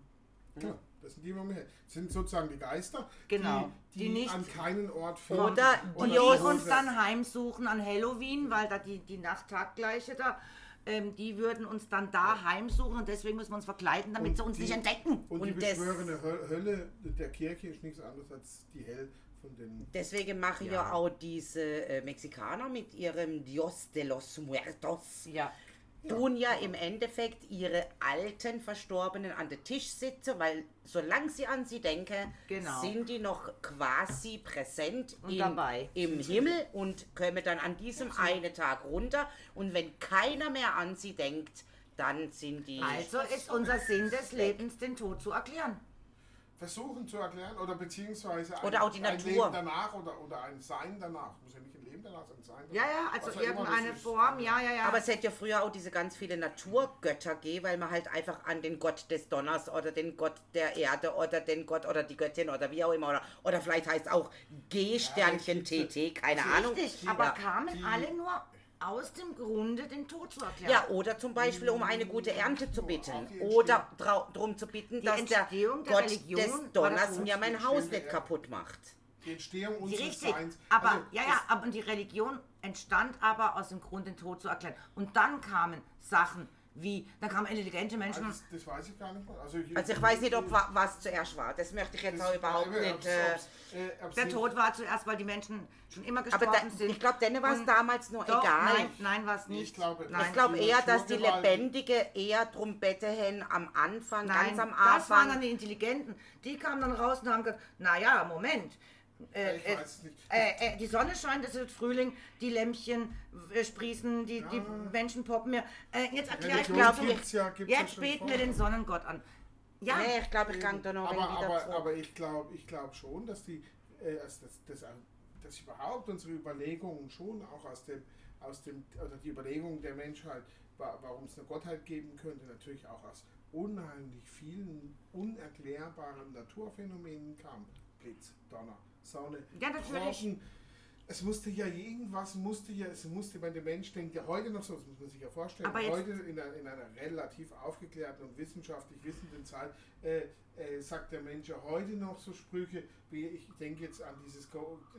Klar, das sind die, wo wir sind sozusagen die Geister, Genau, die, die die, nicht- an keinen Ort finden. Oder Und die uns dann heimsuchen an Halloween, weil da die, die Nacht-Tag-Gleiche da, ähm, die würden uns dann da heimsuchen und deswegen müssen wir uns verkleiden, damit Und sie uns die- nicht entdecken. Und, die Und das- beschwörende Hö- Hölle der Kirche ist nichts anderes als die Hell von den. Deswegen machen ja, auch diese äh, Mexikaner mit ihrem Dios de los Muertos. Ja. Tun ja im Endeffekt ihre alten Verstorbenen an den Tisch sitzen, weil solange sie an sie denken, Genau. sind die noch quasi präsent Und in, dabei. im Himmel und kommen dann an diesem einen Tag runter. Und wenn keiner mehr an sie denkt, dann sind die. Also ist unser Sinn des Lebens, den Tod zu erklären. Versuchen zu erklären oder beziehungsweise ein, Oder auch die ein Natur. Leben danach oder, oder ein Sein danach. Muss ja nicht ein Leben danach sein, ein Sein danach. Ja, ja, also irgendeine. Form, ja, ja, ja. Aber es hätte ja früher auch diese ganz viele Naturgötter gegeben, weil man halt einfach an den Gott des Donners oder den Gott der Erde oder den Gott oder die Göttin oder wie auch immer oder, oder vielleicht heißt auch G-Sternchen Ja, es TT, keine Richtig, Ahnung. aber ja. kamen die- alle nur aus dem Grunde, den Tod zu erklären. ja, oder zum Beispiel um eine gute Ernte zu bitten. Oder darum zu bitten, Die dass der Entstehung der Gott Religion des der Donners mir mein Haus nicht der- kaputt macht. Die Entstehung Die unseres Richtig, Seins. aber Also, ja, ja, aber die Religion entstand aber aus dem Grund, den Tod zu erklären. Und dann kamen Sachen wie, dann kamen intelligente Menschen. Das, das weiß ich gar nicht mehr. Also ich, Also ich weiß nicht, ob wa- was zuerst war. Das möchte ich jetzt auch überhaupt nicht. Äh, Der Tod war zuerst, weil die Menschen schon immer aber gestorben da, sind. ich glaube, denen war es damals nur Doch, egal. Nein, nein, war es nicht. Ich glaube-. Ich glaube die eher, dass die Lebendige eher drum betteln am Anfang, Nein, ganz am das waren dann Anfang. die Intelligenten. Die kamen dann raus und haben gesagt, naja, Moment, Äh, ich äh, weiß es nicht. äh, äh, die Sonne scheint, es wird Frühling, die Lämpchen äh, sprießen, die, die Menschen poppen mir. Äh, jetzt erkläre ich glaube gibt's ja- ja Jetzt beten wir den Sonnengott an. Ja, Nee, ich glaube, ich gang da noch aber, aber, zurück. aber ich glaube ich glaub schon, dass die äh, dass, dass, dass, dass überhaupt unsere Überlegungen schon auch aus dem, aus dem oder die Überlegungen der Menschheit, wa- warum es eine Gottheit geben könnte, natürlich auch aus unheimlich vielen unerklärbaren Naturphänomenen kam. Blitz, Donner, Sonne, Ja, natürlich. Es musste ja irgendwas, musste ja, es musste, wenn der Mensch denkt, ja heute noch so, das muss man sich ja vorstellen, Aber heute in einer, in einer relativ aufgeklärten und wissenschaftlich wissenden Zeit, äh, äh, sagt der Mensch ja heute noch so Sprüche, wie ich denke jetzt an dieses,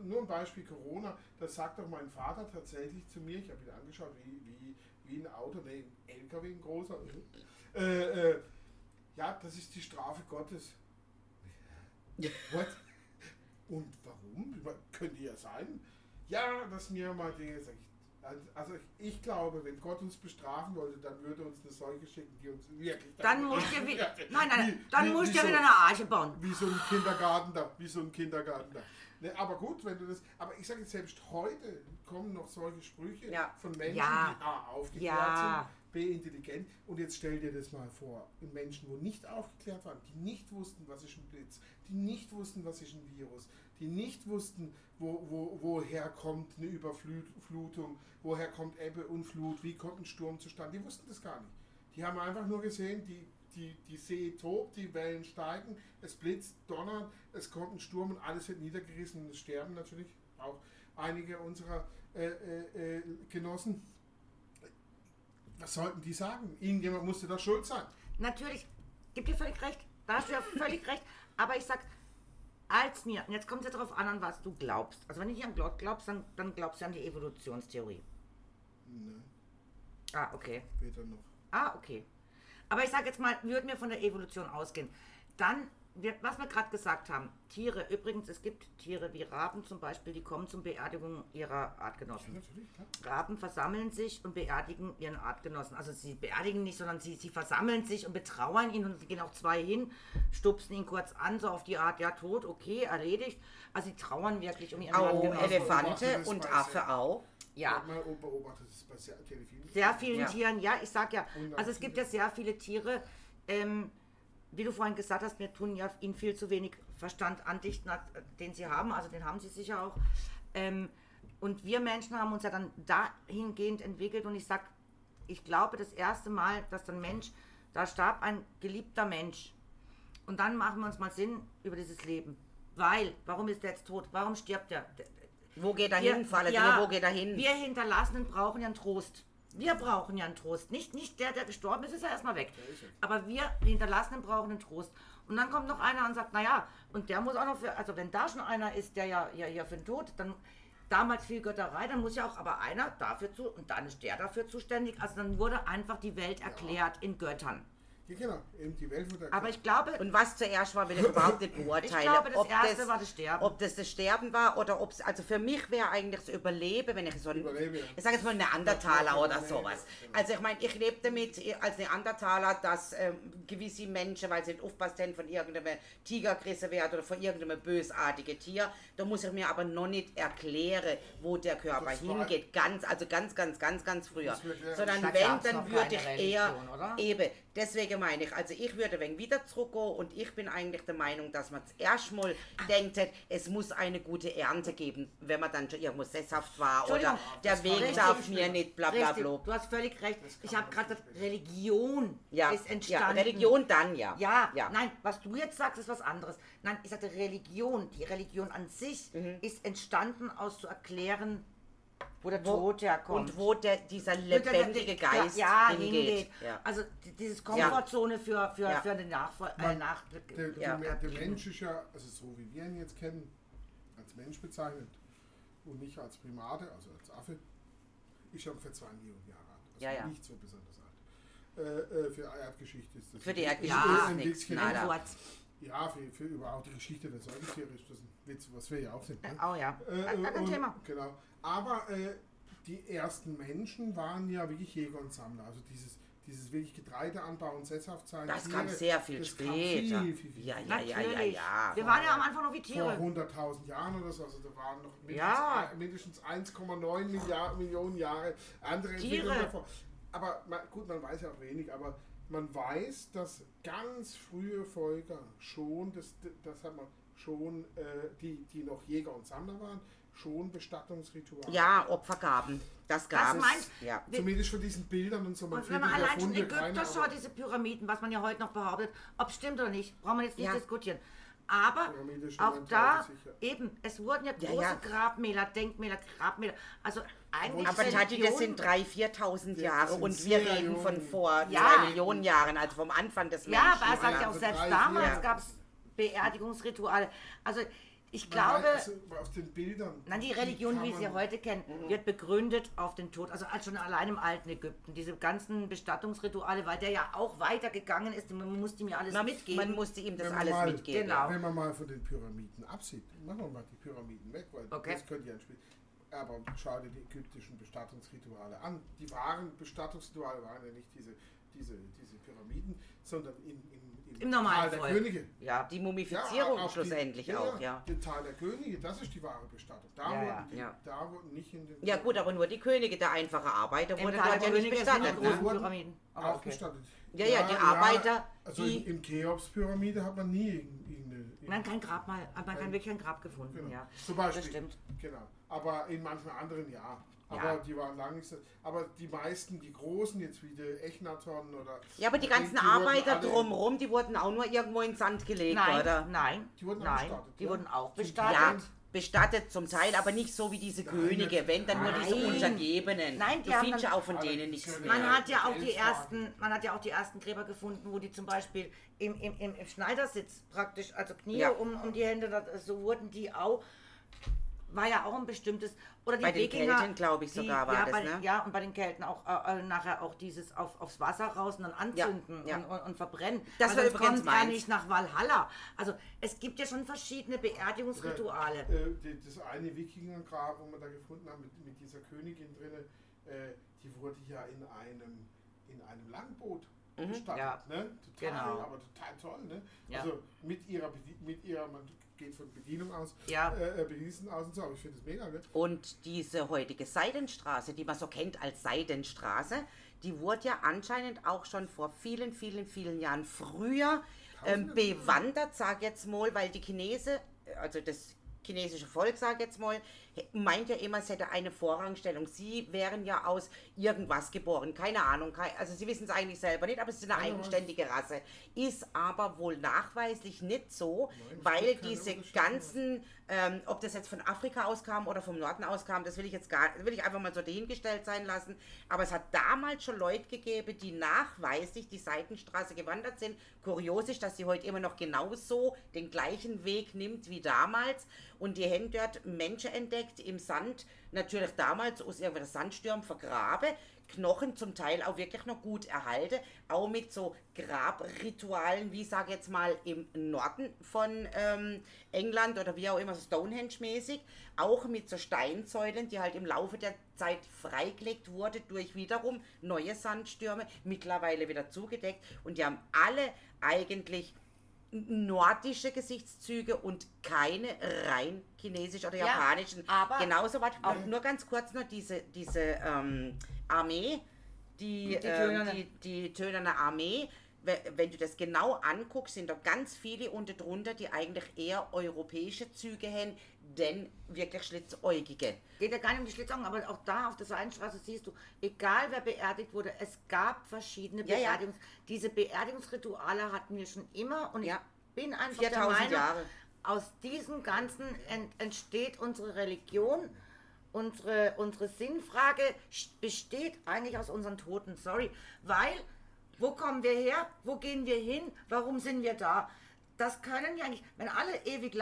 nur ein Beispiel Corona, das sagt doch mein Vater tatsächlich zu mir, ich habe ihn angeschaut, wie, wie, wie ein Auto, nee, ein LKW, ein großer, äh, äh, ja, das ist die Strafe Gottes. What? Und warum? Könnte ja sein. Ja, dass mir mal Dinge sag ich. Also ich glaube, wenn Gott uns bestrafen wollte, dann würde uns eine Seuche schicken, die uns wirklich... dann musst du wie, Ja, nein, nein, wie- dann wie- musst du so- wieder eine Arche bauen. wie so ein Kindergarten da, wie so ein Kindergarten da. Ne, aber gut, wenn du das, aber ich sage jetzt selbst heute kommen noch solche Sprüche Ja. von Menschen, Ja. die A, aufgeklärt Ja. sind, B, intelligent. Und jetzt stell dir das mal vor, Menschen, wo nicht aufgeklärt waren, die nicht wussten, was ist ein Blitz, die nicht wussten, was ist ein Virus, die nicht wussten, wo, wo, woher kommt eine Überflutung, woher kommt Ebbe und Flut, wie kommt ein Sturm zustande, die wussten das gar nicht. Die haben einfach nur gesehen, die, die, die See tobt, die Wellen steigen, es blitzt, donnert, es kommt ein Sturm und alles wird niedergerissen und es sterben natürlich auch einige unserer äh, äh, äh, Genossen. Was sollten die sagen? Irgendjemand musste da schuld sein. Natürlich, gib dir völlig recht, da hast du ja völlig recht, aber ich sag, als mir, und jetzt kommt es ja darauf an, an was du glaubst. Also wenn du nicht an Gott glaubst, dann, dann glaubst du an die Evolutionstheorie. Nein, Ah, okay. weder noch. Ah, okay. Aber ich sage jetzt mal, würden wir von der Evolution ausgehen, dann, wird, was wir gerade gesagt haben, Tiere, übrigens, es gibt Tiere wie Raben zum Beispiel, die kommen zum Beerdigung ihrer Artgenossen. Klar. Raben versammeln sich und beerdigen ihren Artgenossen. Also sie beerdigen nicht, sondern sie, sie versammeln sich und betrauern ihn und sie gehen auch zwei hin, stupsen ihn kurz an, so auf die Art, ja, tot, okay, erledigt. Also sie trauern wirklich um ihren Auch Artgenossen. Elefante und bei Affe auch. Ja. Hat mal beobachtet, das ist bei sehr, vielen. sehr vielen Ja. Tieren, ja, ich sag ja, Und also es gibt ja sehr viele Tiere, ähm, wie du vorhin gesagt hast, wir tun ja ihnen viel zu wenig Verstand andichten, äh, den sie haben, also den haben sie sicher auch. Ähm, und wir Menschen haben uns ja dann dahingehend entwickelt und ich sag, ich glaube das erste Mal, dass ein Mensch, da starb ein geliebter Mensch und dann machen wir uns mal Sinn über dieses Leben. Weil, warum ist der jetzt tot? Warum stirbt der? Wo geht er hin, ja, wo geht er hin? Wir Hinterlassenen brauchen ja einen Trost. Wir brauchen ja einen Trost. Nicht, nicht der, der gestorben ist, ist ja erstmal weg. Aber wir Hinterlassenen brauchen einen Trost. Und dann kommt noch einer und sagt, naja, und der muss auch noch für, also wenn da schon einer ist, der ja, ja, ja für den Tod, dann damals viel Götterei, dann muss ja auch aber einer dafür zu, und dann ist der dafür zuständig. Also dann wurde einfach die Welt erklärt in Göttern. Ja, genau, eben die Welt wird Aber ich glaube, Und was zuerst war, will ich überhaupt nicht beurteilen. Ich glaube, das ob Erste war das Sterben. Ob das das Sterben war oder ob es, also für mich wäre eigentlich das Überleben, wenn ich so ein, Überleben, ja. ich sage jetzt mal Neandertaler oder sowas. genau. Also ich meine, ich lebe damit äh, als Neandertaler, dass ähm, gewisse Menschen, weil sie nicht aufpasst haben, von irgendeinem Tiger gerissen werden oder von irgendeinem bösartigen Tier, da muss ich mir aber noch nicht erklären, wo der Körper Das hingeht. Ganz, also ganz, ganz, ganz, ganz früher. Das Sondern wenn, dann würde ich eher Religion, oder? Eben, deswegen meine ich, also ich würde wegen wieder zurückgehen und ich bin eigentlich der Meinung, dass man zuerst mal denkt, es muss eine gute Ernte geben, wenn man dann schon irgendwo sesshaft war oder der Weg darf mir nicht bla bla bla. du hast völlig recht. Ich habe gerade Religion Ja, ist ja, entstanden. Religion dann ja. Ja, ja. nein, was du jetzt sagst, ist was anderes. Nein, ich sagte Religion, die Religion an sich Mhm. ist entstanden aus zu erklären, wo der Wo- Tod herkommt. Und wo der, dieser der- lebendige der- Geist ja, hingeht. hingeht. Ja. Also die- dieses Komfortzone für, für, Ja. für den Nachfol äh, nach Der, Ja. der, der Mensch ist ja, also so wie wir ihn jetzt kennen, als Mensch bezeichnet und nicht als Primate, also als Affe, ist ja ungefähr zwei Millionen Jahre alt. Also Ja, ja. nicht so besonders alt. Äh, äh, für Erdgeschichte ist das. Für die ist Erdgeschichte ist ein nichts. Ja, für, für überhaupt die Geschichte der Säugetiere ist das ein Witz, was wir ja auch sind. Ne? Oh ja, Äh, gar kein und- Thema. Genau. Aber äh, die ersten Menschen waren ja wirklich Jäger und Sammler. Also dieses, dieses wirklich Getreideanbau und sesshaft sein. Das Tiere, kam sehr viel das später. Kam viel, viel, viel ja, ja, ja, ja, ja. Wir waren ja am Anfang noch wie Vor Tiere. 100.000 Jahren oder so, also da waren noch mindestens, Ja. mindestens 1,9 Milliard- Millionen Jahre andere Tiere. Entwicklungen davor. Aber man, gut, man weiß ja auch wenig, aber man weiß, dass ganz frühe Völker schon, das, das hat man schon, äh, die, die noch Jäger und Sammler waren, schon Bestattungsrituale. Ja, Opfergaben. Das gab es. meint- Ja. Zumindest von diesen Bildern und so. Man Und wenn man ja allein schon Ägypter schaut, diese Pyramiden, was man ja heute noch behauptet, ob es stimmt oder nicht, brauchen wir jetzt nicht Ja. diskutieren. Aber auch da, eben, es wurden ja Ja, große ja. Grabmäler, Denkmäler, Grabmäler, also eigentlich Aber Tati, das sind 3.000, 4.000 Ja, Jahre und wir reden von vor Ja. zwei Millionen Jahren, also vom Anfang des Ja, Menschen. aber er sagt ja ja, auch, für selbst drei, damals gab es Beerdigungsrituale. Also ich glaube, also auf den Bildern. Nein, die Religion, wie wir sie heute kennen, wird begründet auf den Tod. Also als schon allein im alten Ägypten. Diese ganzen Bestattungsrituale, weil der ja auch weitergegangen ist. Man musste ihm ja alles man, mitgeben. man musste ihm das Wenn man alles mal- mitgeben. Genau. Wenn man mal von den Pyramiden absieht, machen wir mal die Pyramiden weg, weil Okay. das könnte ja ein Spiel. Aber schau dir die ägyptischen Bestattungsrituale an. Die wahren Bestattungsrituale waren ja nicht diese, diese, diese Pyramiden, sondern in, in, in Im normalen Tal der. Könige. ja, Die Mumifizierung auch die- schlussendlich auch, ja. Den Tal der Könige, das ist die wahre Bestattung. Da, Ja, wurden, ja. die, Ja. da wurden nicht in den Ja gut, aber nur die Könige, der einfache Arbeiter, Im wurde Tal dort der ja nicht Könige sind die bestattet. Ne? wurden Pyramiden. Auch okay. bestattet. Ja, ja, die Arbeiter, Also die- in, in Cheops-Pyramide hat man nie irgendeine. Nein, kein Grab mal. Man kann wirklich ein Grab gefunden, Genau. ja. Zum Beispiel. Das stimmt. Genau. Aber in manchen anderen ja. Aber Ja. die waren lange nicht so. Aber die meisten, die großen, jetzt wie der Echnaton oder. Ja, aber die ganzen wurden Arbeiter drumherum, die wurden auch nur irgendwo in den Sand gelegt, Nein, oder? nein, Die wurden auch nein. bestattet, Die ja. wurden auch bestattet. Ja, bestattet zum Teil, aber nicht so wie diese Könige, wenn dann nur diese Nein. Untergebenen. Nein, die du haben findest dann- ja auch von denen nichts mehr. Man hat ja auch die ersten, man hat ja auch die ersten Gräber gefunden, wo die zum Beispiel im, im, im, im Schneidersitz praktisch, also Knie Ja. um, um die Hände, das- so wurden die auch, war ja auch ein bestimmtes, oder die Bei den Wikinger, Kelten, glaube ich, die- sogar war ja, das, bei, ne? Ja, und bei den Kelten auch äh, äh, nachher auch dieses auf, aufs Wasser raus und dann anzünden Ja, ja. Und, und, und verbrennen. Das Weil war übrigens kommt meins. nicht nach Valhalla. Also es gibt ja schon verschiedene Beerdigungsrituale. Äh, die- das eine Wikingergrab, wo wir da gefunden haben, mit, mit dieser Königin drin, äh, die wurde ja in einem, in einem Langboot. Mhm. Ja. Ne? Total, Genau. aber total toll. Ne? Ja. Also mit ihrer, mit ihrer, man geht von Bedienung aus, Ja. äh, äh, Bediensten aus und so, aber ich finde das mega. Ne? Und diese heutige Seidenstraße, die man so kennt als Seidenstraße, die wurde ja anscheinend auch schon vor vielen, vielen, vielen Jahren früher ähm, bewandert, sag jetzt mal, weil die Chinesen, also das chinesische Volk, sag jetzt mal, meint ja immer, es hätte eine Vorrangstellung. Sie wären ja aus irgendwas geboren, keine Ahnung, also sie wissen es eigentlich selber nicht, aber es ist eine eigenständige Rasse. Ist aber wohl nachweislich nicht so, weil diese ganzen ähm, ob das jetzt von Afrika auskam oder vom Norden auskam, das will ich jetzt gar, will ich einfach mal so dahingestellt sein lassen. Aber es hat damals schon Leute gegeben, die nachweislich die Seitenstraße gewandert sind. Kurios ist, dass sie heute immer noch genauso den gleichen Weg nimmt wie damals. Und die haben dort Menschen entdeckt im Sand, natürlich damals aus irgendwelchen Sandsturm vergraben. Knochen zum Teil auch wirklich noch gut erhalten, auch mit so Grabritualen, wie sage jetzt mal im Norden von ähm, England oder wie auch immer, Stonehenge-mäßig, auch mit so Steinsäulen, die halt im Laufe der Zeit freigelegt wurde durch wiederum neue Sandstürme, mittlerweile wieder zugedeckt und die haben alle eigentlich nordische Gesichtszüge und keine rein chinesischen oder Ja, japanischen. aber- Genauso, warte, noch, nur ganz kurz noch diese, diese ähm, Armee, die, Die ähm, Tönerne. die, die Tönerne Armee, we- wenn du das genau anguckst, sind da ganz viele unter drunter, die eigentlich eher europäische Züge haben, denn wirklich schlitzäugige. Geht ja gar nicht um die Schlitzaugen, aber auch da auf der Seidenstraße siehst du, egal wer beerdigt wurde, es gab verschiedene Ja, ja. Beerdigungs... Diese Beerdigungsrituale hatten wir schon immer und Ja. ich bin einfach der 4000 Meinung, Jahre. aus diesem Ganzen ent entsteht unsere Religion, unsere, unsere Sinnfrage besteht eigentlich aus unseren Toten, sorry, weil, wo kommen wir her, wo gehen wir hin, warum sind wir da? Das können wir eigentlich, wenn alle ewig,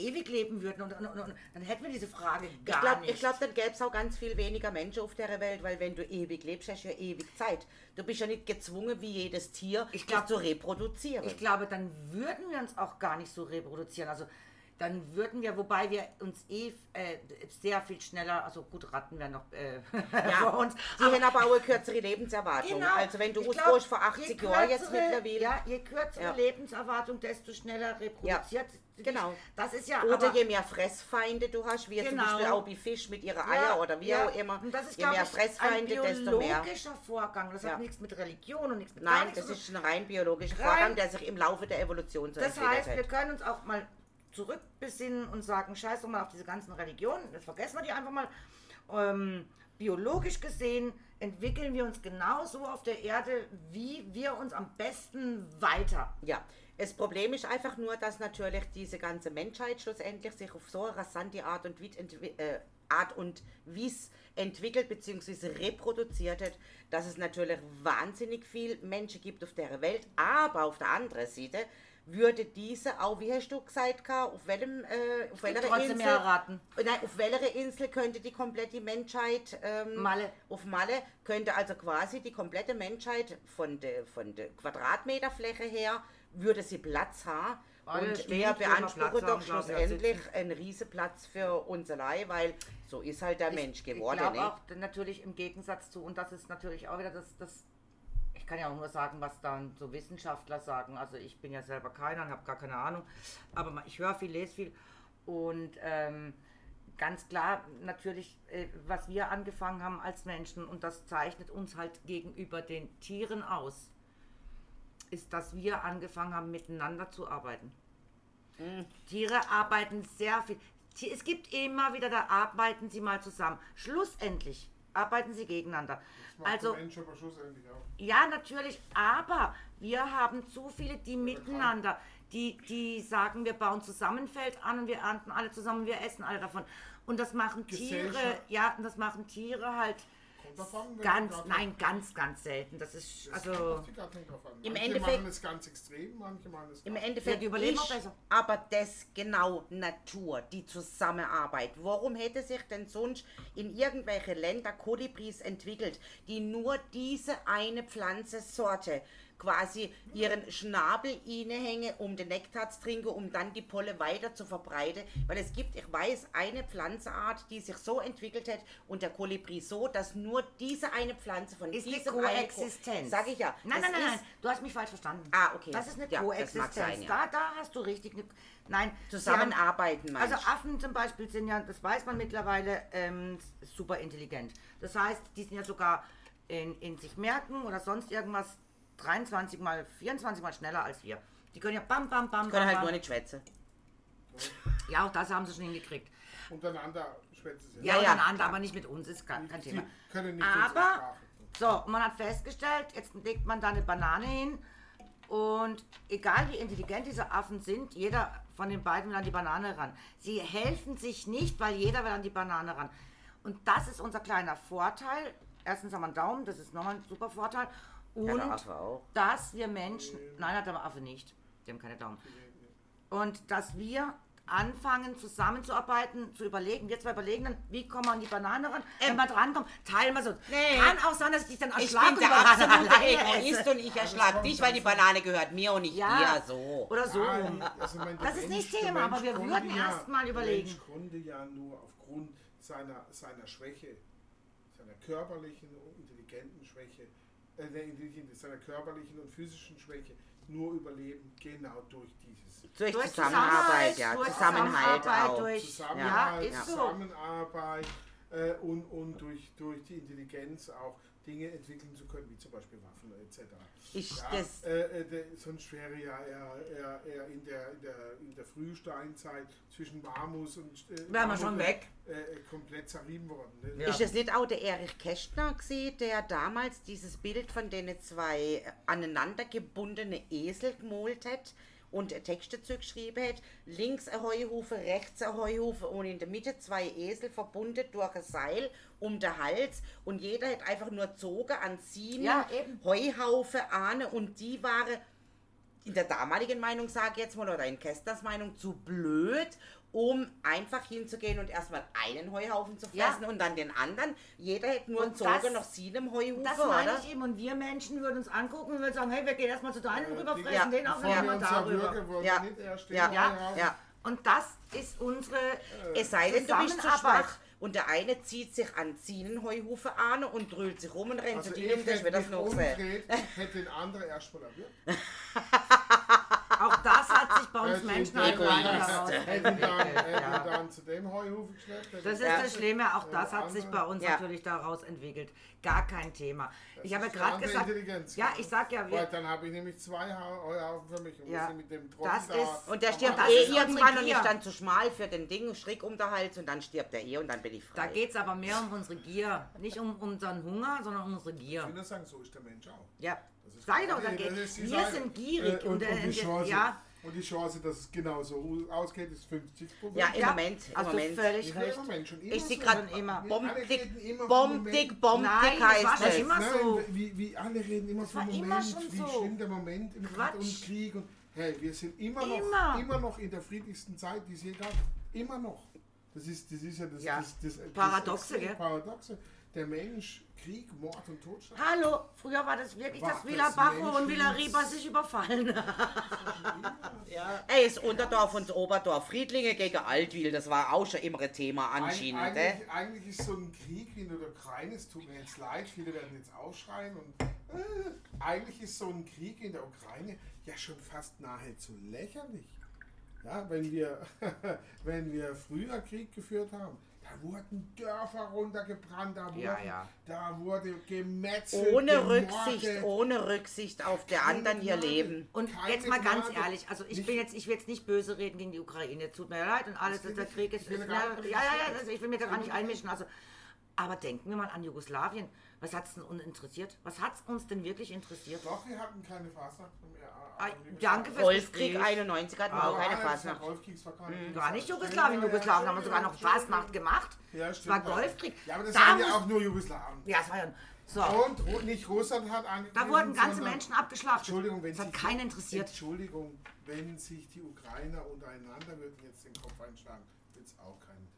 ewig leben würden, und, und, und, dann hätten wir diese Frage gar Ich glaube, nicht. glaub, dann gäbe es auch ganz viel weniger Menschen auf der Welt, weil wenn du ewig lebst, hast du ja ewig Zeit. Du bist ja nicht gezwungen, wie jedes Tier, Ich glaub- zu reproduzieren. Ich glaube, dann würden wir uns auch gar nicht so reproduzieren. Also dann würden wir, wobei wir uns eh äh, sehr viel schneller, also gut, Ratten wären noch äh, vor uns. Die haben aber auch eine kürzere Lebenserwartung. Also wenn du ich ursprünglich glaub, vor 80 je Jahren jetzt mittlerweile. Ja, je kürzere Ja. Lebenserwartung, desto schneller reproduziert. sich. Genau. Das ist ja Oder je mehr Fressfeinde du hast, wie Genau. zum Beispiel auch wie Fisch mit ihren Ja, Eier oder wie ja. auch immer. Und das ist, je mehr ich, Fressfeinde, ein desto mehr. biologischer Vorgang. Das Ja. hat nichts mit Religion und nichts mit Nein, das ist ein rein biologischer Rein- Vorgang, der sich im Laufe der Evolution so Das heißt, wir hat. können uns auch mal zurückbesinnen und sagen, scheiß doch mal auf diese ganzen Religionen, das vergessen wir die einfach mal. Ähm, biologisch gesehen entwickeln wir uns genauso auf der Erde, wie wir uns am besten weiter. Ja, das Problem ist einfach nur, dass natürlich diese ganze Menschheit schlussendlich sich auf so rasante Art und, entwi- äh, Art und Wies entwickelt bzw. reproduziert hat, dass es natürlich wahnsinnig viel Menschen gibt auf der Welt, aber auf der anderen Seite würde diese auch, wie hast du gesagt, auf welchem, äh, auf welcher Insel, mehr Ratten. Nein, auf welcher Insel könnte die komplette Menschheit, ähm, Malle. auf Malle, könnte also quasi die komplette Menschheit von der, von der Quadratmeterfläche her, würde sie Platz haben. Alle und stimmt, wir beanspruchen doch ich, schlussendlich einen riesen Platz für uns allein, weil so ist halt der Mensch geworden. Ich glaube ne? auch natürlich im Gegensatz zu, und das ist natürlich auch wieder das, das ich kann ja auch nur sagen, was dann so Wissenschaftler sagen. Also ich bin ja selber keiner und habe gar keine Ahnung, aber ich höre viel, lese viel und ähm, ganz klar natürlich, äh, was wir angefangen haben als Menschen und das zeichnet uns halt gegenüber den Tieren aus, ist, dass wir angefangen haben, miteinander zu arbeiten. Tiere arbeiten sehr viel. Es gibt immer wieder, da arbeiten sie mal zusammen. Schlussendlich arbeiten sie gegeneinander. Macht Also, der Mensch aber schlussendlich auch. ja, natürlich, aber wir haben zu viele, die miteinander, die, die sagen, wir bauen zusammen Feld an und wir ernten alle zusammen, wir essen alle davon. Und das machen Tiere, ja, und das machen Tiere halt Ganz, nein, ganz, ganz selten. Das ist, Das also. Im manche Endeffekt- machen es ganz extrem, manche machen es Im. Endeffekt Ja, ist besser. aber das genau Natur, die Zusammenarbeit. Warum hätte sich denn sonst in irgendwelche Länder Kolibris entwickelt, die nur diese eine Pflanzensorte quasi ihren Schnabel hängen, um den Nektar zu trinken, um dann die Polle weiter zu verbreiten. Weil es gibt, ich weiß, eine Pflanzenart, die sich so entwickelt hat und der Kolibri so, dass nur diese eine Pflanze von ist eine diesem eine Ko- Koexistenz. Sag ich ja. Nein, nein, nein, nein, du hast mich falsch verstanden. Ah, okay. Das ist eine Ja, Koexistenz. sein, ja. Da, da hast du richtig eine, nein. Zusammenarbeiten, haben- Also? Affen zum Beispiel sind ja, das weiß man mittlerweile, ähm, super intelligent. Das heißt, die sind ja sogar in, in sich merken oder sonst irgendwas 23 mal, 24 mal schneller als wir. Die können ja bam, bam, bam, können bam, halt bam. nur nicht schwätzen. Ja, auch das haben sie schon hingekriegt. Untereinander schwätzen sie. Ja, Ja, ja, ja, aber nicht mit uns, ist kein Die Thema. können nicht Aber, so, und man hat festgestellt, jetzt legt man da eine Banane hin und egal wie intelligent diese Affen sind, jeder von den beiden will an die Banane ran. Sie helfen sich nicht, weil jeder will an die Banane ran. Und das ist unser kleiner Vorteil. Erstens haben wir einen Daumen, das ist nochmal ein super Vorteil. Und Ja, der Affe auch. dass wir Menschen, nein, hat der Affe nicht, die haben keine Daumen. Und dass wir anfangen zusammenzuarbeiten, zu überlegen, wir zwei überlegen dann, wie kommen wir an die Banane ran, wenn wir drankommen, teilen wir so. Nee. Kann auch sein, dass ich dich dann Ich erschlage bin der absolute Egoist und ich erschlag dich, weil die Banane gehört mir und nicht Ja, dir. So. oder so Nein, also der Das ist nicht der Thema, aber wir würden erst mal der überlegen. Mensch konnte ja nur aufgrund seiner, seiner Schwäche, seiner körperlichen und intelligenten Schwäche, der intelligenten, seiner körperlichen und physischen Schwäche nur überleben, genau durch dieses Durch, Durch Zusammenarbeit, ja. durch Zusammenhalt Zusammenarbeit, auch. durch- Zusammenhalt, Ja, ist so. Zusammenarbeit äh, und, und durch, durch die Intelligenz auch Dinge entwickeln zu können, wie zum Beispiel Waffen etc. Ich- ja, das- äh, äh, sonst wäre ja eher, eher, eher in, der, in, der, in der Frühsteinzeit zwischen Marmus und äh, Wären wir schon weg. Äh, äh, komplett zerrieben worden. Ne? Ja. Ist es nicht auch der Erich Kästner gesehen, der damals dieses Bild von den zwei aneinander gebundene Esel gemalt hat und Texte zugeschrieben hat? Links ein Heuhufe, rechts ein Heuhufe und in der Mitte zwei Esel verbunden durch ein Seil um den Hals und jeder hat einfach nur gezogen an sie Ja. Heuhaufe ahne und die waren in der damaligen Meinung, sage ich jetzt mal, oder in Kästners Meinung, zu blöd, um einfach hinzugehen und erstmal einen Heuhaufen zu Ja. fressen und dann den anderen. Jeder hätte nur Und gezogen das- nach seinem Heuhufe, Das meine oder? ich eben. Und wir Menschen würden uns angucken und würden sagen, hey, wir gehen erstmal zu deinem Äh, rüber fressen, Ja, den auch Bevor nicht wir mal uns darüber. wollen, Ja. nicht erst den Ja. Heuhaufen Ja. Und das ist unsere Es sei denn, du bist zu schwach. Und der eine zieht sich an Zienenheuhufe an und drüllt sich rum und rennt Also zu dir und das wird das noch sehen. umgedreht, hätte den anderen erstmal erwürgt. Auch das hat sich bei uns Hätte Menschen ihn halt dann- daraus Hätte ihn dann, hätte ihn Ja. dann zu dem Heuhufe geschleppt. Das ist das Schlimme, auch das Ja, hat sich bei uns Ja. natürlich daraus entwickelt. Gar kein Thema. Ich habe ja gerade gesagt, Intelligenz. ja, ich sag ja, Weil wir, dann habe ich nämlich zwei Hau- Heuhaufen für mich und Ja, mit dem Trottel das da ist- Und der stirbt das eh irgendwann und ist dann zu schmal für den Ding, Strick um den Hals und dann stirbt er eh und dann bin ich da frei. geht es aber mehr um unsere Gier. Nicht um unseren Hunger, sondern um unsere Ich Gier. will nur sagen, so ist der Mensch auch. Ja, Das ist sei doch dagegen. das Wir sind gierig. Äh, und, und, und, äh, die Chance, ja, und die Chance, dass es genauso ausgeht, ist 50 Prozent. Ja, im ja, Moment, im also Moment. völlig recht. im Moment, schon immer Ich sehe so. gerade immer. Bombdick, reden immer vom bombdick, Moment. bombdick Nein, das war heißt immer Nein, so. wie, wie alle reden immer Das vom immer Moment, schon wie so. schlimm der Moment im Krieg Quatsch. und Krieg. Und, hey, wir sind immer noch, Immer. immer noch in der friedlichsten Zeit, die es je gab. Immer noch. Das ist, das ist ja das, Ja. das, das, das Paradoxe, gell? Paradoxe. Der Mensch, Krieg, Mord und Totschlag. Hallo, früher war das wirklich, War dass das Villa Bajo und Villa Riba sich überfallen. Ey, das Unterdorf und das Oberdorf. Friedlinge gegen Altwil, das war auch schon immer ein Thema Eig anscheinend. äh? eigentlich, eigentlich ist so ein Krieg wie in der Ukraine, es tut mir jetzt leid, viele werden jetzt aufschreien und äh, eigentlich ist so ein Krieg in der Ukraine ja schon fast nahezu lächerlich. Ja, wenn wir, wenn wir früher Krieg geführt haben, da wurden Dörfer runtergebrannt, da, wurden, Ja, ja. da wurde gemetzelt, Ohne gemordet. Rücksicht, ohne Rücksicht auf der anderen ihr Gnade. Leben. Und jetzt mal ganz Gnade. ehrlich, also ich Nicht- bin jetzt, ich will jetzt nicht böse reden gegen die Ukraine, tut mir leid und alles, Das dass der Krieg ist, ich will ist gar ja, nicht ja, ja, also ich will mir da gar nicht einmischen, also, aber denken wir mal an Jugoslawien, was hat es denn uns interessiert? Was hat es uns denn wirklich interessiert? Doch, wir hatten keine Fasnacht mehr. Ah, danke fürs Golfkrieg Gespräch. 91 hatten wir auch keine Fasnacht. Gar nicht Jugoslawien, Jugoslawien haben wir sogar noch Fastnacht gemacht. Ja, es stimmt. war Golfkrieg. Ja, aber das Da waren ja auch nur Jugoslawen. Ja, es war ja, so, Und nicht Russland hat angegriffen. da wurden ganze sondern- Menschen abgeschlachtet. Entschuldigung, wenn Das hat keinen interessiert. Entschuldigung, wenn sich die Ukrainer untereinander würden jetzt den Kopf einschlagen, wird es auch keinen interessieren.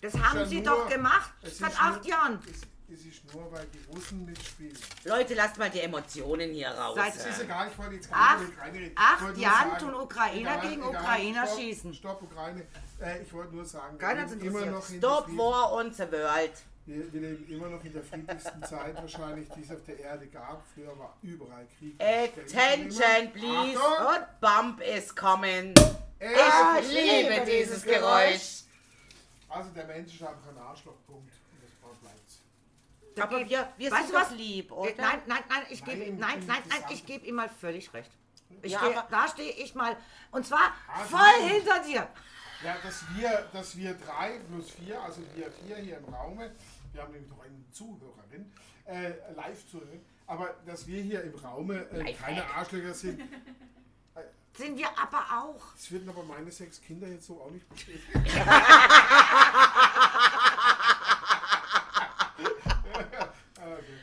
Das ist haben ja sie nur- doch gemacht, seit ist acht nur- Jahren. Es, es ist nur, weil die Russen mitspielen. Leute, lasst mal die Emotionen hier raus. Seit- Es ist egal, ich wollte jetzt gar Acht- nicht über die Ukraine reden. acht Ich wollte nur Jahren sagen, tun Ukrainer gegen Ukrainer stopp, schießen. Stopp, Ukraine. Äh, ich wollte nur sagen, Keiner leben immer noch in der Stop War on the World. Wir, wir leben immer noch in der friedlichsten Zeit wahrscheinlich, die es auf der Erde gab. Früher war überall Krieg. Attention, please. Achtung! Und Bump is coming. Äh, Ich liebe dieses Geräusch. Also der Mensch ist einfach ein Arschlochpunkt. Und das bleibt's. Aber wir, wir Weißt sind was? lieb, Äh, oder? Nein, nein, nein, ich gebe Nein, nein, nein, nein, ich gebe ihm mal völlig recht. Ich Ja, stehe- da stehe ich mal und zwar Ah, voll nein. hinter dir. Ja, dass wir, dass wir drei plus vier, also wir vier hier im Raume, wir haben nämlich noch eine Zuhörerin, äh, Live-Zuhörerin, aber dass wir hier im Raume äh, keine Arschlöcher sind, Sind wir aber auch. das würden aber meine sechs Kinder jetzt so auch nicht bestätigen.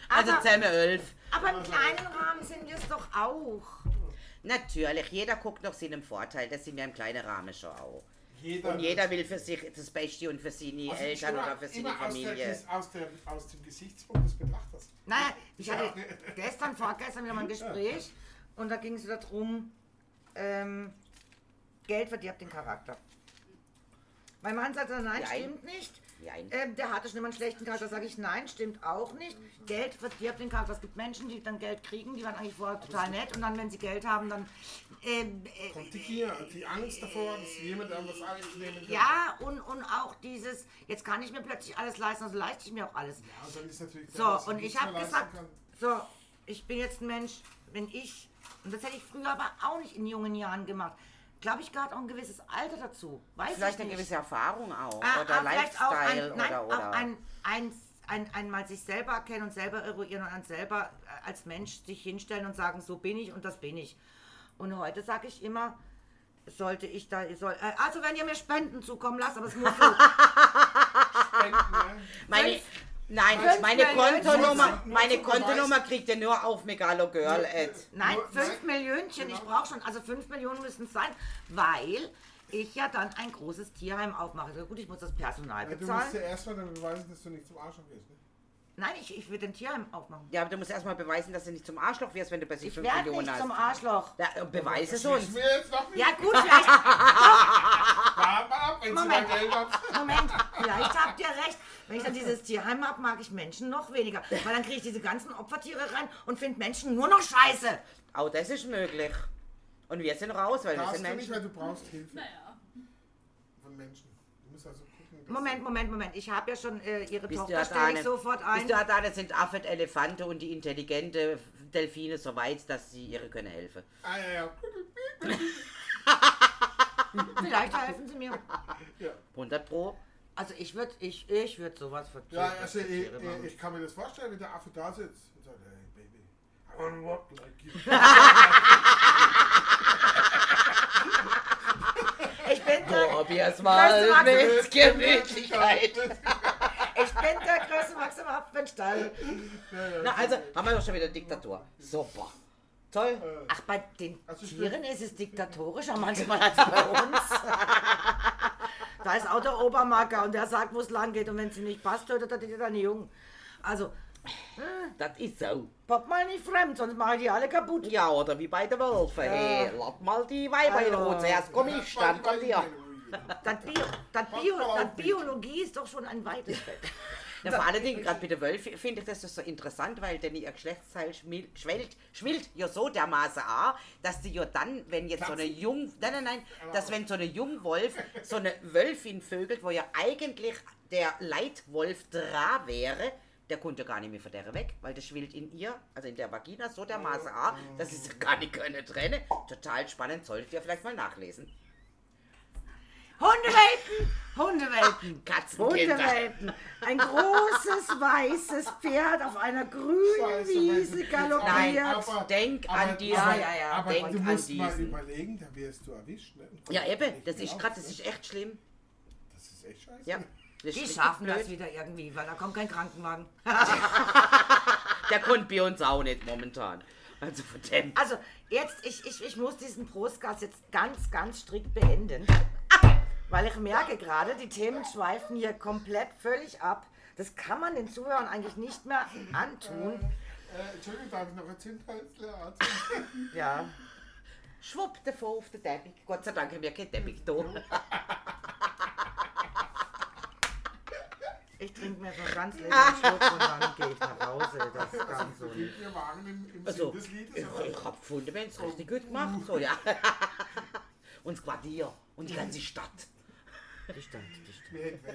Also Zähme 11. Aber im kleinen Rahmen sind wir es doch auch. Natürlich, jeder guckt nach seinem Vorteil. Das sind wir im kleinen Rahmen schon auch. Jeder, Und jeder will für sich das Beste und für seine Also Eltern immer- oder für seine immer aus, der, Familie. Aus, der, aus dem Gesichtspunkt des Betrachters. Naja, ich hatte gestern, vorgestern wieder mal ein Gespräch und da ging es darum, ähm, Geld verdirbt den Charakter. Mein Mann sagt, nein, Nein. stimmt nicht. Nein. Ähm, der hatte schon immer einen schlechten Charakter. Sage ich, nein, stimmt auch nicht. Geld verdirbt den Charakter. Es gibt Menschen, die dann Geld kriegen, die waren eigentlich vorher total nett und dann, wenn sie Geld haben, dann. Ähm, äh, Kommt die Gier, die Angst davor, dass jemand irgendwas einnehmen kann. ja, und, und auch dieses, jetzt kann ich mir plötzlich alles leisten, also leiste ich mir auch alles. Ja, und dann ist natürlich So, und ich habe gesagt, kann. so, ich bin jetzt ein Mensch, wenn ich, und das hätte ich früher aber auch nicht in jungen Jahren gemacht, glaube ich, gehört auch ein gewisses Alter dazu. Weiß Vielleicht ich eine gewisse Erfahrung auch. Ah, oder ah, Lifestyle ein, nein, oder, oder. auch ein, ein, ein, einmal sich selber erkennen und selber eruieren und dann selber äh, als Mensch sich hinstellen und sagen, so bin ich und das bin ich. Und heute sage ich immer, sollte ich da, soll, äh, also wenn ihr mir Spenden zukommen lasst, aber es muss so, Spenden, ne? meine, nein, fünf meine Millionen Kontonummer, meine Kontonummer kriegt ihr nur auf Megalo Girl Ad. Nein, Nur- fünf nein, Millionchen, ich brauche schon, also fünf Millionen müssen es sein, weil ich ja dann ein großes Tierheim aufmache. Also gut, ich muss das Personal Ja, du bezahlen. musst ja erstmal dann beweisen, dass du nicht zum Arschloch gehst. Ne? Nein, ich, ich will den Tierheim aufmachen. Ja, aber du musst erstmal beweisen, dass du nicht zum Arschloch wirst, wenn du bei sich Ich 5 werde Millionen nicht hast. zum Arschloch. Ja, beweise es uns. wir jetzt noch nicht. Ja gut, vielleicht, Moment. Moment, vielleicht habt ihr recht. Wenn ich dann dieses Tierheim habe, mag ich Menschen noch weniger. Weil dann kriege ich diese ganzen Opfertiere rein und finde Menschen nur noch scheiße. Auch das ist möglich. Und wir sind raus, weil wir Darfst sind du nicht, Menschen. weil du brauchst Hilfe Naja. von Menschen. Du musst also gucken. dass Moment, Moment, Moment. Ich habe ja schon äh, ihre Bist du Tochter, ja stelle ich da sofort Bist ein. du ja da, das sind Affen, Elefante und die intelligente Delfine so weit, dass sie ihre können helfen. Ah, ja, ja. Vielleicht helfen sie mir. 100 Pro. Also ich würde ich, ich würd sowas für Ja, also ich, ich, ich kann mir das vorstellen, wenn der Affe da sitzt und sagt, hey Baby, I wanna walk like you. Ich bin der, Probier's mal mal mit Gemütlichkeit. ich bin der größte Max im Apfenstall. Na, also haben wir doch schon wieder Diktatur. Super. Toll. Ach, bei den Also Tieren ist es diktatorischer manchmal als bei uns. da ist auch der Obermacker und der sagt, wo es lang geht. Und wenn es ihm nicht passt, tötet er die dann Jungen. Also, Das ist so. pop mal nicht fremd, sonst mache ich die alle kaputt. Ja, oder wie bei der Wölfe. Hey, lass mal die Weiber in Ruhe. Zuerst komm ich, dann kommt ihr. Das, Bio, das, Bio, das Biologie ist doch schon ein weites Feld. Ja, vor allen Dingen, gerade bei der Wölfe finde ich das so interessant, weil denn ihr Geschlechtsteil schwellt, schwillt ja so dermaßen an, dass die ja dann, wenn jetzt so eine Jung, nein, nein, nein, dass wenn so eine Jungwolf so eine Wölfin vögelt, wo ja eigentlich der Leitwolf dran wäre, der konnte gar nicht mehr von der weg, weil das schwillt in ihr, also in der Vagina, so dermaßen an, dass sie sich gar nicht können trennen. Total spannend, solltet ihr vielleicht mal nachlesen. Hundewelpen! Hundewelpen! Katzenkinder. Hundewelpen! Ein großes weißes Pferd auf einer grünen Scheiße, Wiese galoppiert. Nein, Aber- denk aber- an diesen. aber- ja, ja, Aber denk du an musst mal diesen. überlegen, da wärst du erwischt. Ne? Ja, eben, das ist gerade, das ist echt schlimm. Das ist echt scheiße. Ja. Das Die schaffen blöd. das wieder irgendwie, weil da kommt kein Krankenwagen. Der kommt bei uns auch nicht momentan. Also von dem. Also, jetzt, ich, ich, ich muss diesen Prostgas jetzt ganz, ganz strikt beenden. Weil ich merke gerade, die Themen schweifen hier komplett völlig ab. Das kann man den Zuhörern eigentlich nicht mehr antun. Äh, Entschuldigung, darf ich noch ein Zündhölzle anzünden? Ja. Schwupp davon auf den Teppich. Gott sei Dank haben wir keinen Teppich da. Ich trinke mir so ganz lecker einen Schluck und dann gehe ich nach Hause. Das kann so nicht. Wir waren im, im Also, Sinn des Liedes. ich, aber- ich hab gefunden, haben es richtig gut gemacht. So, ja. Und das Quartier und die ganze Stadt. Die Stadt. Wir hätten